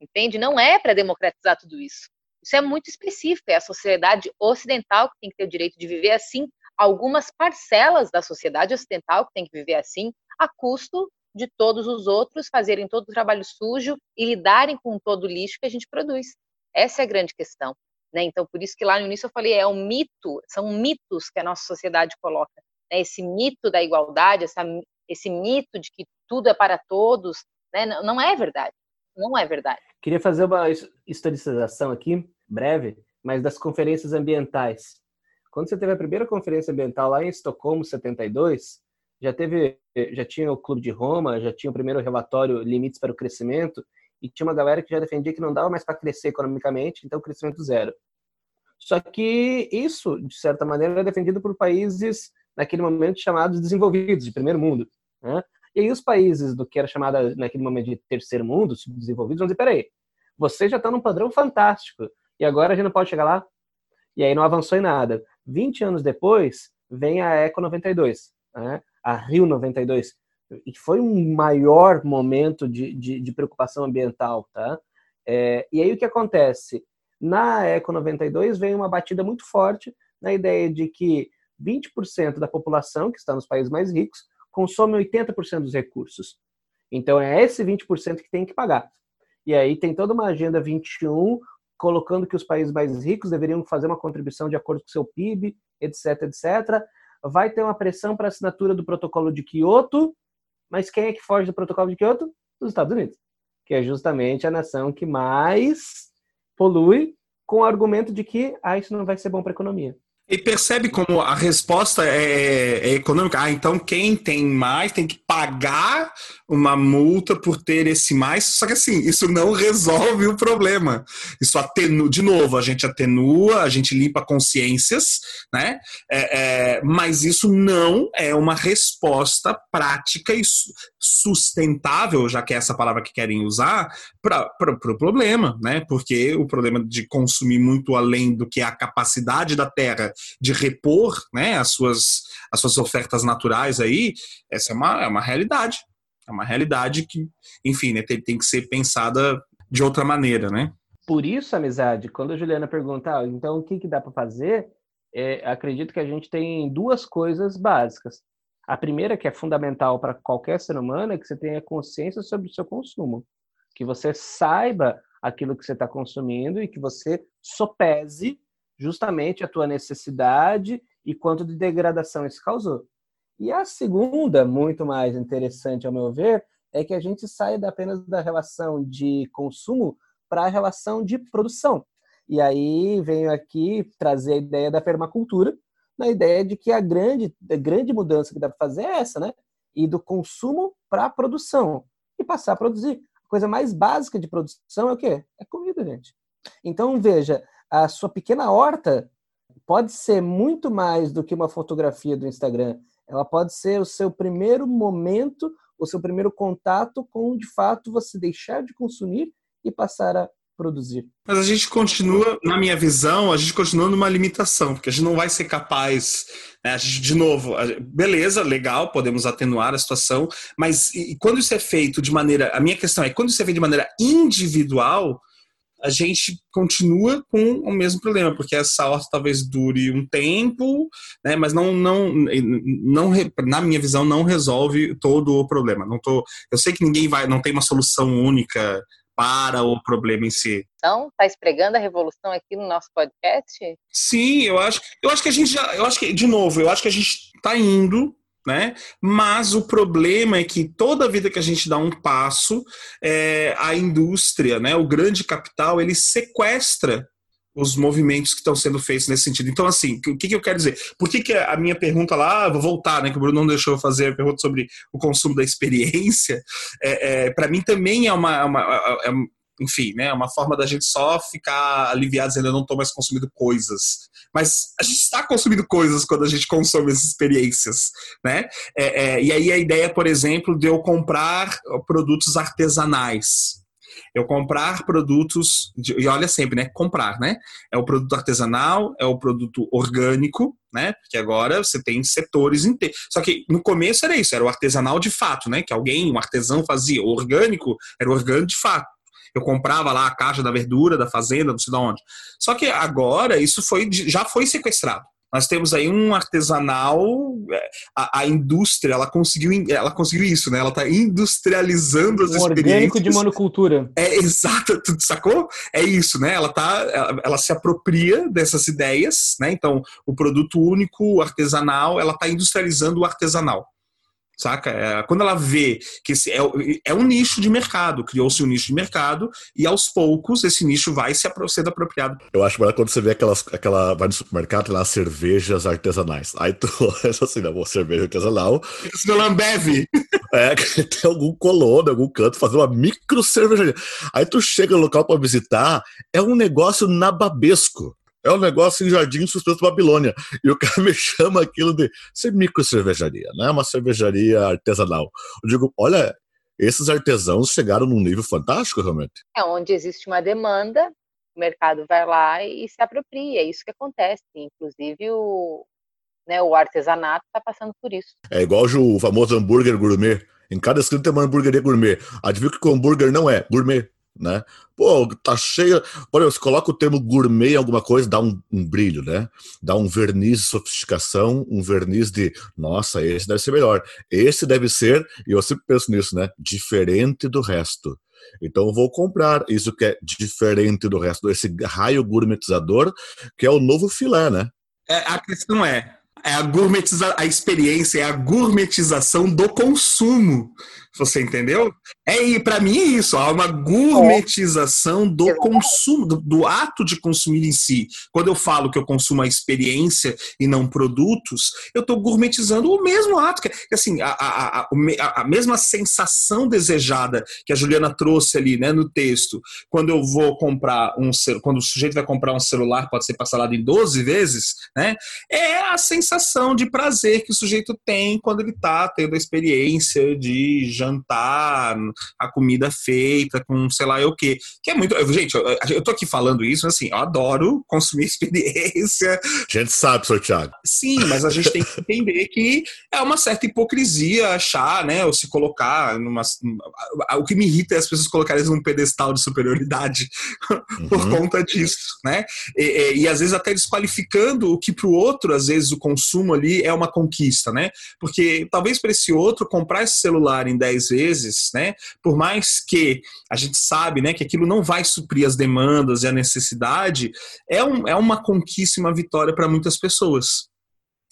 Entende? Não é para democratizar tudo isso. Isso é muito específico, é a sociedade ocidental que tem que ter o direito de viver assim, algumas parcelas da sociedade ocidental que tem que viver assim, a custo de todos os outros fazerem todo o trabalho sujo e lidarem com todo o lixo que a gente produz. Essa é a grande questão. Né? Então, por isso que lá no início eu falei, é um mito, são mitos que a nossa sociedade coloca. Né? Esse mito da igualdade, essa, esse mito de que tudo é para todos, né? não, é verdade. Não é verdade. Queria fazer uma historicização aqui, breve, mas das conferências ambientais. Quando você teve a primeira conferência ambiental lá em Estocolmo, 72, já teve, já tinha o Clube de Roma, já tinha o primeiro relatório Limites para o Crescimento, e tinha uma galera que já defendia que não dava mais para crescer economicamente, então crescimento zero. Só que isso, de certa maneira, era defendido por países naquele momento chamados desenvolvidos, de primeiro mundo. Né? E aí os países do que era chamado naquele momento de terceiro mundo, subdesenvolvidos, vão dizer, peraí, vocês já estão num padrão fantástico, e agora a gente não pode chegar lá? E aí não avançou em nada. 20 anos depois, vem a Eco 92, né? a Rio 92, e foi um maior momento de, de, de preocupação ambiental, tá? É, e aí o que acontece? Na Eco 92 vem uma batida muito forte na ideia de que 20% da população que está nos países mais ricos consome 80% dos recursos. Então é esse 20% que tem que pagar. E aí tem toda uma agenda 21 colocando que os países mais ricos deveriam fazer uma contribuição de acordo com seu PIB, etc, etc. Vai ter uma pressão para a assinatura do protocolo de Kyoto, mas quem é que foge do protocolo de Kyoto? Os Estados Unidos, que é justamente a nação que mais polui com o argumento de que ah, isso não vai ser bom para a economia. E percebe como a resposta é, é, econômica. Ah, então quem tem mais tem que pagar uma multa por ter esse mais. Só que assim, isso não resolve o problema. Isso atenua, de novo, a gente atenua, a gente limpa consciências, né? É, é, mas isso não é uma resposta prática e sustentável, já que é essa palavra que querem usar, para o pro problema, né? Porque o problema de consumir muito além do que a capacidade da Terra de repor né, as, suas, as suas ofertas naturais aí, essa é uma, é uma realidade. É uma realidade que, enfim, né, tem, tem que ser pensada de outra maneira, né? Por isso, amizade, quando a Juliana pergunta, ah, então o que, que dá para fazer, é, acredito que a gente tem duas coisas básicas. A primeira, que é fundamental para qualquer ser humano, é que você tenha consciência sobre o seu consumo. Que você saiba aquilo que você está consumindo e que você sopese justamente a tua necessidade e quanto de degradação isso causou. E a segunda, muito mais interessante ao meu ver, é que a gente sai apenas da relação de consumo para a relação de produção. E aí venho aqui trazer a ideia da permacultura, na ideia de que a grande, a grande mudança que dá para fazer é essa, né? E do consumo para a produção e passar a produzir. A coisa mais básica de produção é o quê? É comida, gente. Então, veja, a sua pequena horta pode ser muito mais do que uma fotografia do Instagram. Ela pode ser o seu primeiro momento, o seu primeiro contato com, de fato, você deixar de consumir e passar a produzir. Mas a gente continua, na minha visão, a gente continua numa limitação, porque a gente não vai ser capaz, né, a gente, de novo, beleza, legal, podemos atenuar a situação, mas e, quando isso é feito de maneira, a minha questão é, quando isso é feito de maneira individual, a gente continua com o mesmo problema, porque essa horta talvez dure um tempo, né, mas não, não, não, na minha visão, não resolve todo o problema. Não tô, eu sei que ninguém vai, não tem uma solução única para o problema em si. Então, está espregando a revolução aqui no nosso podcast? Sim, eu acho, eu acho que a gente já, eu acho que, de novo, eu acho que a gente está indo né? Mas o problema é que toda vida que a gente dá um passo, é, a indústria, né, o grande capital, ele sequestra os movimentos que estão sendo feitos nesse sentido. Então, assim, o que, que eu quero dizer? Por que, que a minha pergunta lá, ah, vou voltar, né, que o Bruno não deixou eu fazer a pergunta sobre o consumo da experiência, é, é para mim também é uma, uma, é, enfim, né? É uma forma da gente só ficar aliviado dizendo eu não estou mais consumindo coisas. Mas a gente está consumindo coisas quando a gente consome essas experiências, né? É, é, e aí a ideia, por exemplo, de eu comprar produtos artesanais, eu comprar produtos, de, e olha sempre, né? Comprar, né? É o produto artesanal, é o produto orgânico, né? Porque agora você tem setores inteiros. Só que no começo era isso, era o artesanal de fato, né? Que alguém, um artesão fazia. O orgânico era o orgânico de fato. Eu comprava lá a caixa da verdura, da fazenda, não sei de onde. Só que agora isso foi, já foi sequestrado. Nós temos aí um artesanal, é, a, a indústria, ela conseguiu, ela conseguiu isso, né? Ela está industrializando as um experiências. orgânico de monocultura. É exato, tu sacou? É isso, né? Ela tá, ela, ela, se apropria dessas ideias, né? Então, o produto único, artesanal, ela está industrializando o artesanal saca? É, quando ela vê que esse é, é um nicho de mercado, criou-se um nicho de mercado e aos poucos esse nicho vai se sendo apropriado. Eu acho melhor quando você vê aquelas, aquela, vai no supermercado, lá cervejas artesanais. Aí tu olha assim, não, cerveja artesanal. Isso no Lambev. É, tem algum colono, algum canto, fazer uma micro cervejaria. Aí tu chega no local para visitar, é um negócio nababesco. É um negócio em Jardim Suspenso Babilônia. E o cara me chama aquilo de ser micro cervejaria, né? Uma cervejaria artesanal. Eu digo, olha, esses artesãos chegaram num nível fantástico, realmente. É onde existe uma demanda, o mercado vai lá e se apropria. É isso que acontece. Inclusive, o, né, o artesanato está passando por isso. É igual o famoso hambúrguer gourmet. Em cada esquina tem uma hambúrgueria gourmet. Adivinha que o hambúrguer não é gourmet né? Pô, tá cheia. Exemplo, você coloca o termo gourmet em alguma coisa, dá um, um, brilho, né? Dá um verniz de sofisticação, um verniz de, nossa, esse deve ser melhor. Esse deve ser, e eu sempre penso nisso, né? Diferente do resto. Então vou comprar isso que é diferente do resto, esse raio gourmetizador, que é o novo filé, né? É, a questão é, é a gourmetiza a experiência, é a gourmetização do consumo. Você entendeu? É, e para mim é isso, há uma gourmetização do consumo, do, do, ato de consumir em si. Quando eu falo que eu consumo a experiência e não produtos, eu estou gourmetizando o mesmo ato. Que, assim, a, a, a, a, mesma sensação desejada que a Juliana trouxe ali né, no texto, quando eu vou comprar um quando o sujeito vai comprar um celular, pode ser parcelado em 12 vezes, né? É a sensação de prazer que o sujeito tem quando ele está tendo a experiência de jantar, a comida feita com sei lá o que. Que é muito. Gente, eu, eu tô aqui falando isso, assim, eu adoro consumir experiência. A gente sabe, Sr. Thiago. Sim, mas a gente tem que entender que é uma certa hipocrisia achar, né, ou se colocar numa. O que me irrita é as pessoas colocarem num pedestal de superioridade uhum. por conta disso, né? E, e, e, às vezes até desqualificando o que para o outro, às vezes, o consumo ali é uma conquista, né? Porque talvez para esse outro comprar esse celular em 10 vezes, né? Por mais que a gente sabe, né, que aquilo não vai suprir as demandas e a necessidade, é, um, é uma conquista, uma vitória para muitas pessoas.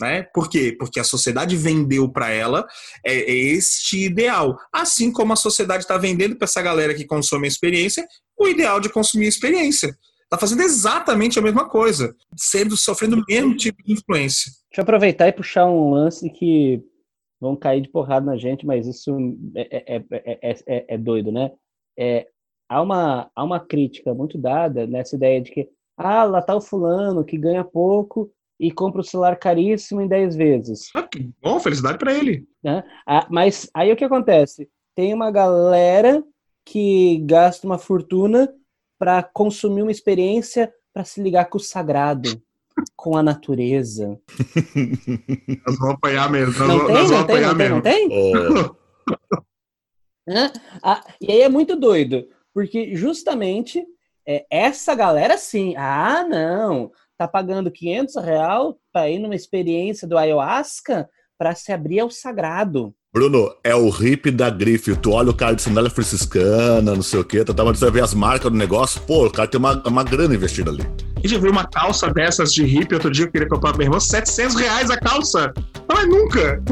Né? Por quê? Porque a sociedade vendeu para ela é, é, este ideal. Assim como a sociedade está vendendo para essa galera que consome a experiência o ideal de consumir a experiência. Está fazendo exatamente a mesma coisa, sendo sofrendo o mesmo tipo de influência. Deixa eu aproveitar e puxar um lance que vão cair de porrada na gente, mas isso é, é, é, é doido, né? É, há, uma, há uma crítica muito dada nessa ideia de que, ah, lá tá o fulano que ganha pouco e compra o celular caríssimo em 10 vezes. Ah, bom, felicidade para ele. Né? Ah, mas aí o que acontece? Tem uma galera que gasta uma fortuna para consumir uma experiência para se ligar com o sagrado com a natureza. Nós vamos apanhar mesmo. Nós, não tem, nós não tem, não tem, não tem? Oh. ah, e aí é muito doido, porque justamente é, essa galera sim, ah, não, tá pagando 500 real para ir numa experiência do ayahuasca para se abrir ao sagrado. Bruno, é o hip da grife. Tu olha o cara de sandália franciscana, não sei o quê, tá, tá, mas você vê as marcas do negócio, pô, o cara tem uma, uma grana investida ali. A gente viu uma calça dessas de hippie outro dia, eu queria comprar pra minha irmã, 700 reais a calça. Não é nunca.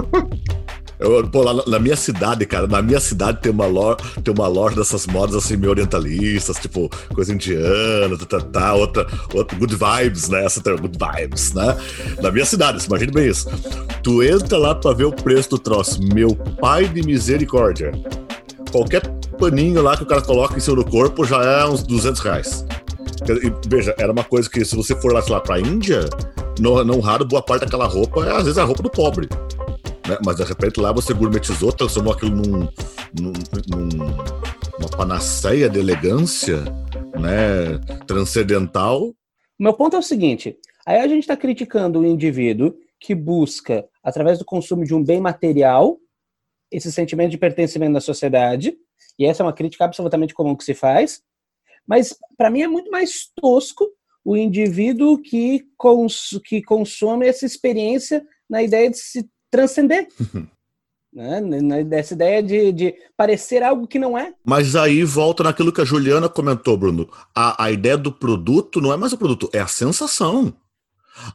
Eu, pô, lá na minha cidade, cara, na minha cidade tem uma loja, tem uma loja dessas modas assim, meio orientalistas, tipo, coisa indiana, tá, tá, tá outra, outra, good vibes, né? Essa tem good vibes, né? Na minha cidade, imagine bem isso. Tu entra lá pra ver o preço do troço. Meu pai de misericórdia. Qualquer paninho lá que o cara coloca em cima do corpo já é uns 200 reais. Veja, era uma coisa que se você for lá, sei lá, pra Índia, não, não raro, boa parte daquela roupa é às vezes a roupa do pobre. Né? Mas de repente lá você gourmetizou, transformou aquilo num, num, num uma panaceia de elegância, né, transcendental. Meu ponto é o seguinte: aí a gente está criticando o indivíduo que busca, através do consumo de um bem material, esse sentimento de pertencimento da sociedade, e essa é uma crítica absolutamente comum que se faz, mas para mim é muito mais tosco o indivíduo que, cons que consome essa experiência na ideia de se transcender. né? Dessa ideia de, de parecer algo que não é. Mas aí volta naquilo que a Juliana comentou, Bruno. A, a ideia do produto não é mais o produto, é a sensação.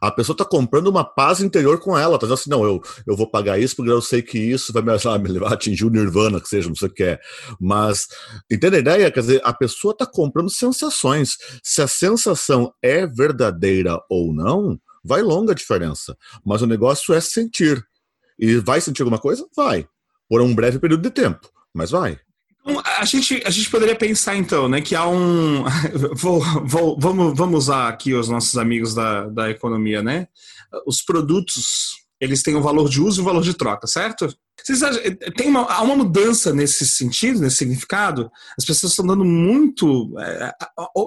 A pessoa está comprando uma paz interior com ela, tá dizendo assim, não, eu, eu vou pagar isso porque eu sei que isso vai me, lá, me levar a atingir o nirvana, que seja, não sei o que é. Mas, entende a ideia? Quer dizer, a pessoa está comprando sensações. Se a sensação é verdadeira ou não, vai longa a diferença. Mas o negócio é sentir. E vai sentir alguma coisa? Vai. Por um breve período de tempo, mas vai. A gente, a gente poderia pensar, então, né, que há um. vou, vou, vamos, vamos usar aqui os nossos amigos da, da economia, né? Os produtos, eles têm um valor de uso e um valor de troca, certo? Vocês acham, tem uma, há uma mudança nesse sentido, nesse significado? As pessoas estão dando muito. É,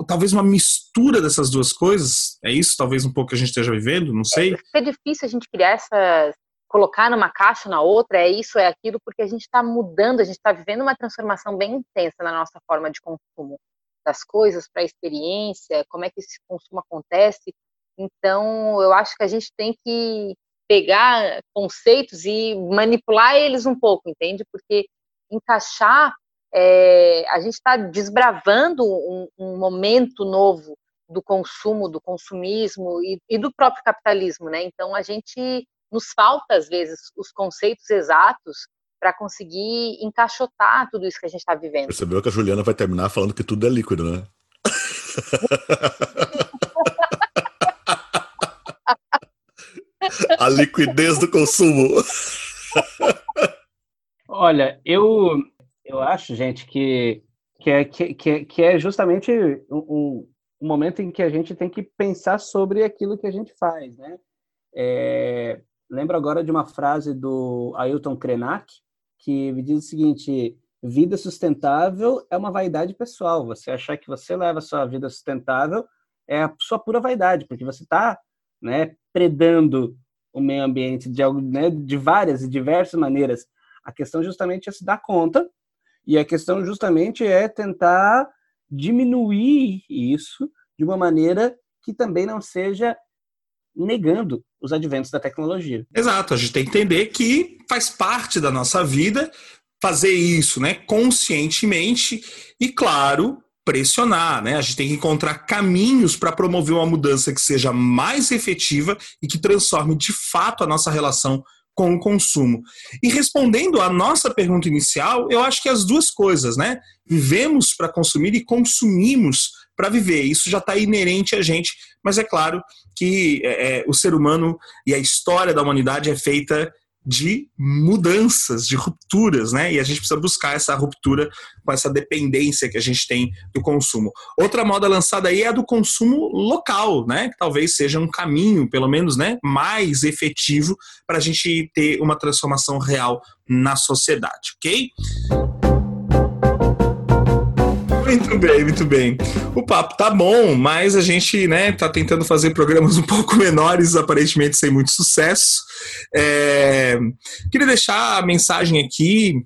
talvez uma mistura dessas duas coisas. É isso, talvez um pouco que a gente esteja vivendo, não sei. É, é difícil a gente criar essas colocar numa caixa na outra, é isso, é aquilo, porque a gente está mudando, a gente está vivendo uma transformação bem intensa na nossa forma de consumo das coisas para a experiência, como é que esse consumo acontece. Então, eu acho que a gente tem que pegar conceitos e manipular eles um pouco, entende? Porque encaixar, é, a gente está desbravando um, um, momento novo do consumo, do consumismo e, e do próprio capitalismo, né? Então, a gente nos falta, às vezes, os conceitos exatos para conseguir encaixotar tudo isso que a gente está vivendo. Percebeu que a Juliana vai terminar falando que tudo é líquido, né? a liquidez do consumo. Olha, eu, eu acho, gente, que, que, é, que, que é justamente um, um momento em que a gente tem que pensar sobre aquilo que a gente faz, né? É, lembro agora de uma frase do Ailton Krenak, que diz o seguinte: vida sustentável é uma vaidade pessoal. Você achar que você leva sua vida sustentável é a sua pura vaidade, porque você está né, predando o meio ambiente de, né, de várias e diversas maneiras. A questão justamente é se dar conta, e a questão justamente é tentar diminuir isso de uma maneira que também não seja negando os adventos da tecnologia. Exato, a gente tem que entender que faz parte da nossa vida fazer isso, né, conscientemente e claro, pressionar, né? A gente tem que encontrar caminhos para promover uma mudança que seja mais efetiva e que transforme de fato a nossa relação com o consumo. E respondendo à nossa pergunta inicial, eu acho que as duas coisas, né? Vivemos para consumir e consumimos para viver. Isso já está inerente a gente, mas é claro que é, é, o ser humano e a história da humanidade é feita de mudanças, de rupturas, né? E a gente precisa buscar essa ruptura com essa dependência que a gente tem do consumo. Outra moda lançada aí é a do consumo local, né? Que talvez seja um caminho, pelo menos, né, mais efetivo para a gente ter uma transformação real na sociedade, ok? Muito bem, muito bem. O papo tá bom, mas a gente, né, tá tentando fazer programas um pouco menores, aparentemente sem muito sucesso. É, queria deixar a mensagem aqui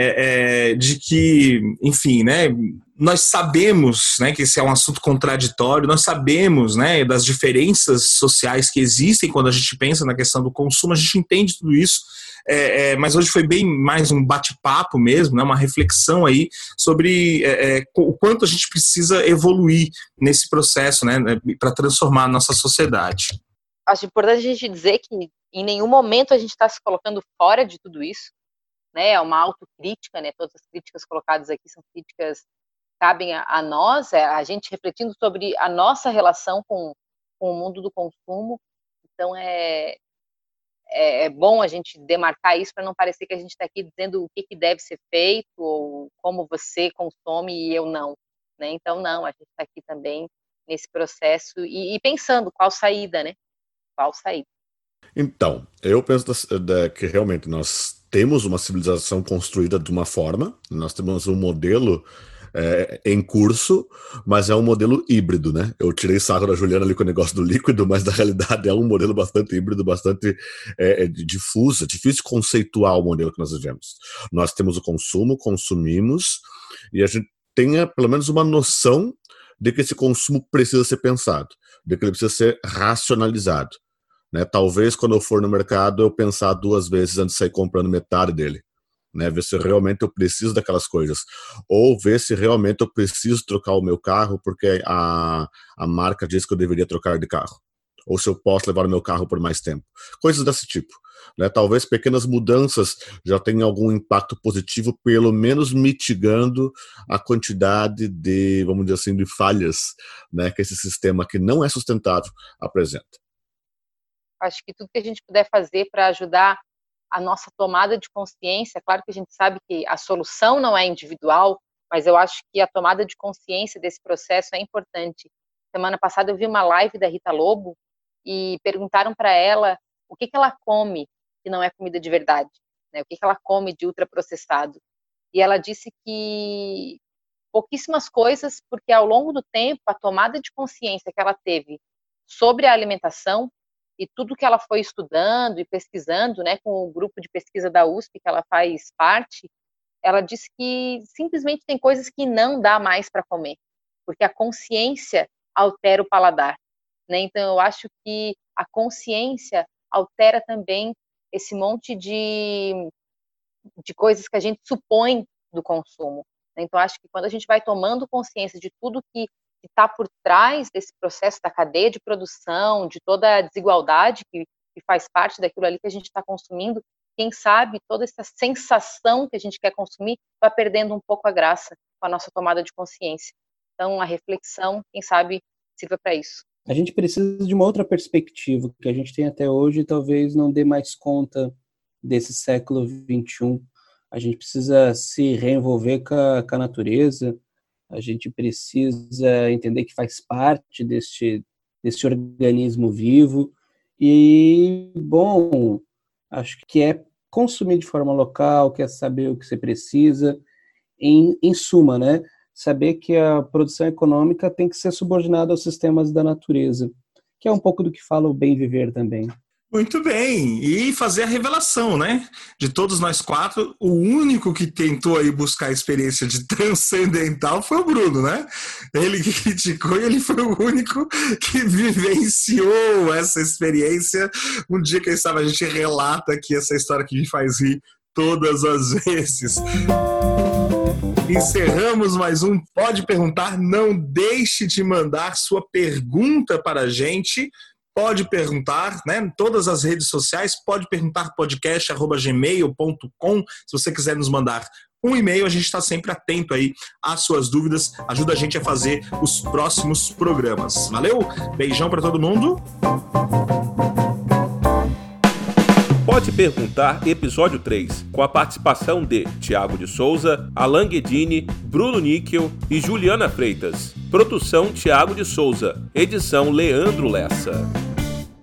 é, é, de que, enfim, né, nós sabemos né, que esse é um assunto contraditório, nós sabemos né, das diferenças sociais que existem quando a gente pensa na questão do consumo, a gente entende tudo isso, é, é, mas hoje foi bem mais um bate-papo mesmo, né, uma reflexão aí sobre é, é o quanto a gente precisa evoluir nesse processo né, né para transformar a nossa sociedade. Acho importante a gente dizer que em nenhum momento a gente está se colocando fora de tudo isso, né, é uma autocrítica, né, todas as críticas colocadas aqui são críticas cabem a, a nós, é a gente refletindo sobre a nossa relação com, com o mundo do consumo. Então, é, é, é bom a gente demarcar isso para não parecer que a gente está aqui dizendo o que, que deve ser feito ou como você consome e eu não. Né? Então, não, a gente está aqui também nesse processo e, e, pensando qual saída, né? Qual saída. Então, eu penso que realmente nós temos uma civilização construída de uma forma, nós temos um modelo é, em curso, mas é um modelo híbrido, né? Eu tirei saco da Juliana ali com o negócio do líquido, mas na realidade é um modelo bastante híbrido, bastante é, é, difuso, é difícil conceituar o modelo que nós vivemos. Nós temos o consumo, consumimos, e a gente tenha pelo menos uma noção de que esse consumo precisa ser pensado, de que ele precisa ser racionalizado. Né? Talvez quando eu for no mercado eu pensar duas vezes antes de sair comprando metade dele né? Ver se realmente eu preciso daquelas coisas. Ou ver se realmente eu preciso trocar o meu carro porque a, a marca diz que eu deveria trocar de carro. Ou se eu posso levar o meu carro por mais tempo. Coisas desse tipo. Né? Talvez pequenas mudanças já tenham algum impacto positivo, pelo menos mitigando a quantidade de, vamos dizer assim, de falhas né, que esse sistema que não é sustentável apresenta. Acho que tudo que a gente puder fazer para ajudar a nossa tomada de consciência. Claro que a gente sabe que a solução não é individual, mas eu acho que a tomada de consciência desse processo é importante. Semana passada eu vi uma live da Rita Lobo e perguntaram para ela o que, que ela come que não é comida de verdade, né? o que, que ela come de ultraprocessado. E ela disse que pouquíssimas coisas, porque ao longo do tempo, a tomada de consciência que ela teve sobre a alimentação e tudo que ela foi estudando e pesquisando, né, com o grupo de pesquisa da USP que ela faz parte, ela disse que simplesmente tem coisas que não dá mais para comer, porque a consciência altera o paladar, né? Então eu acho que a consciência altera também esse monte de de coisas que a gente supõe do consumo. Né? Então acho que quando a gente vai tomando consciência de tudo que que está por trás desse processo da cadeia de produção, de toda a desigualdade que, que faz parte daquilo ali que a gente está consumindo, quem sabe toda essa sensação que a gente quer consumir vai perdendo um pouco a graça com a nossa tomada de consciência. Então, a reflexão, quem sabe, sirva para isso. A gente precisa de uma outra perspectiva que a gente tem até hoje e talvez não dê mais conta desse século XXI. A gente precisa se reenvolver com a, com a natureza, a gente precisa entender que faz parte deste, deste organismo vivo. E, bom, acho que é consumir de forma local, quer saber o que você precisa, em, em suma, né? Saber que a produção econômica tem que ser subordinada aos sistemas da natureza, que é um pouco do que fala o bem viver também. Muito bem. E fazer a revelação, né? De todos nós quatro, o único que tentou aí buscar a experiência de transcendental foi o Bruno, né? Ele que criticou e ele foi o único que vivenciou essa experiência. Um dia, quem sabe, a gente relata aqui essa história que me faz rir todas as vezes. Encerramos mais um Pode Perguntar. Não deixe de mandar sua pergunta para a gente pode perguntar, né? Todas as redes sociais, pode perguntar podcast@gmail.com. Se você quiser nos mandar um e-mail, a gente está sempre atento aí às suas dúvidas, ajuda a gente a fazer os próximos programas. Valeu? Beijão para todo mundo. Pode Perguntar, episódio 3, com a participação de Tiago de Souza, Alan Guedini, Bruno Níquel e Juliana Freitas. Produção Tiago de Souza, edição Leandro Lessa.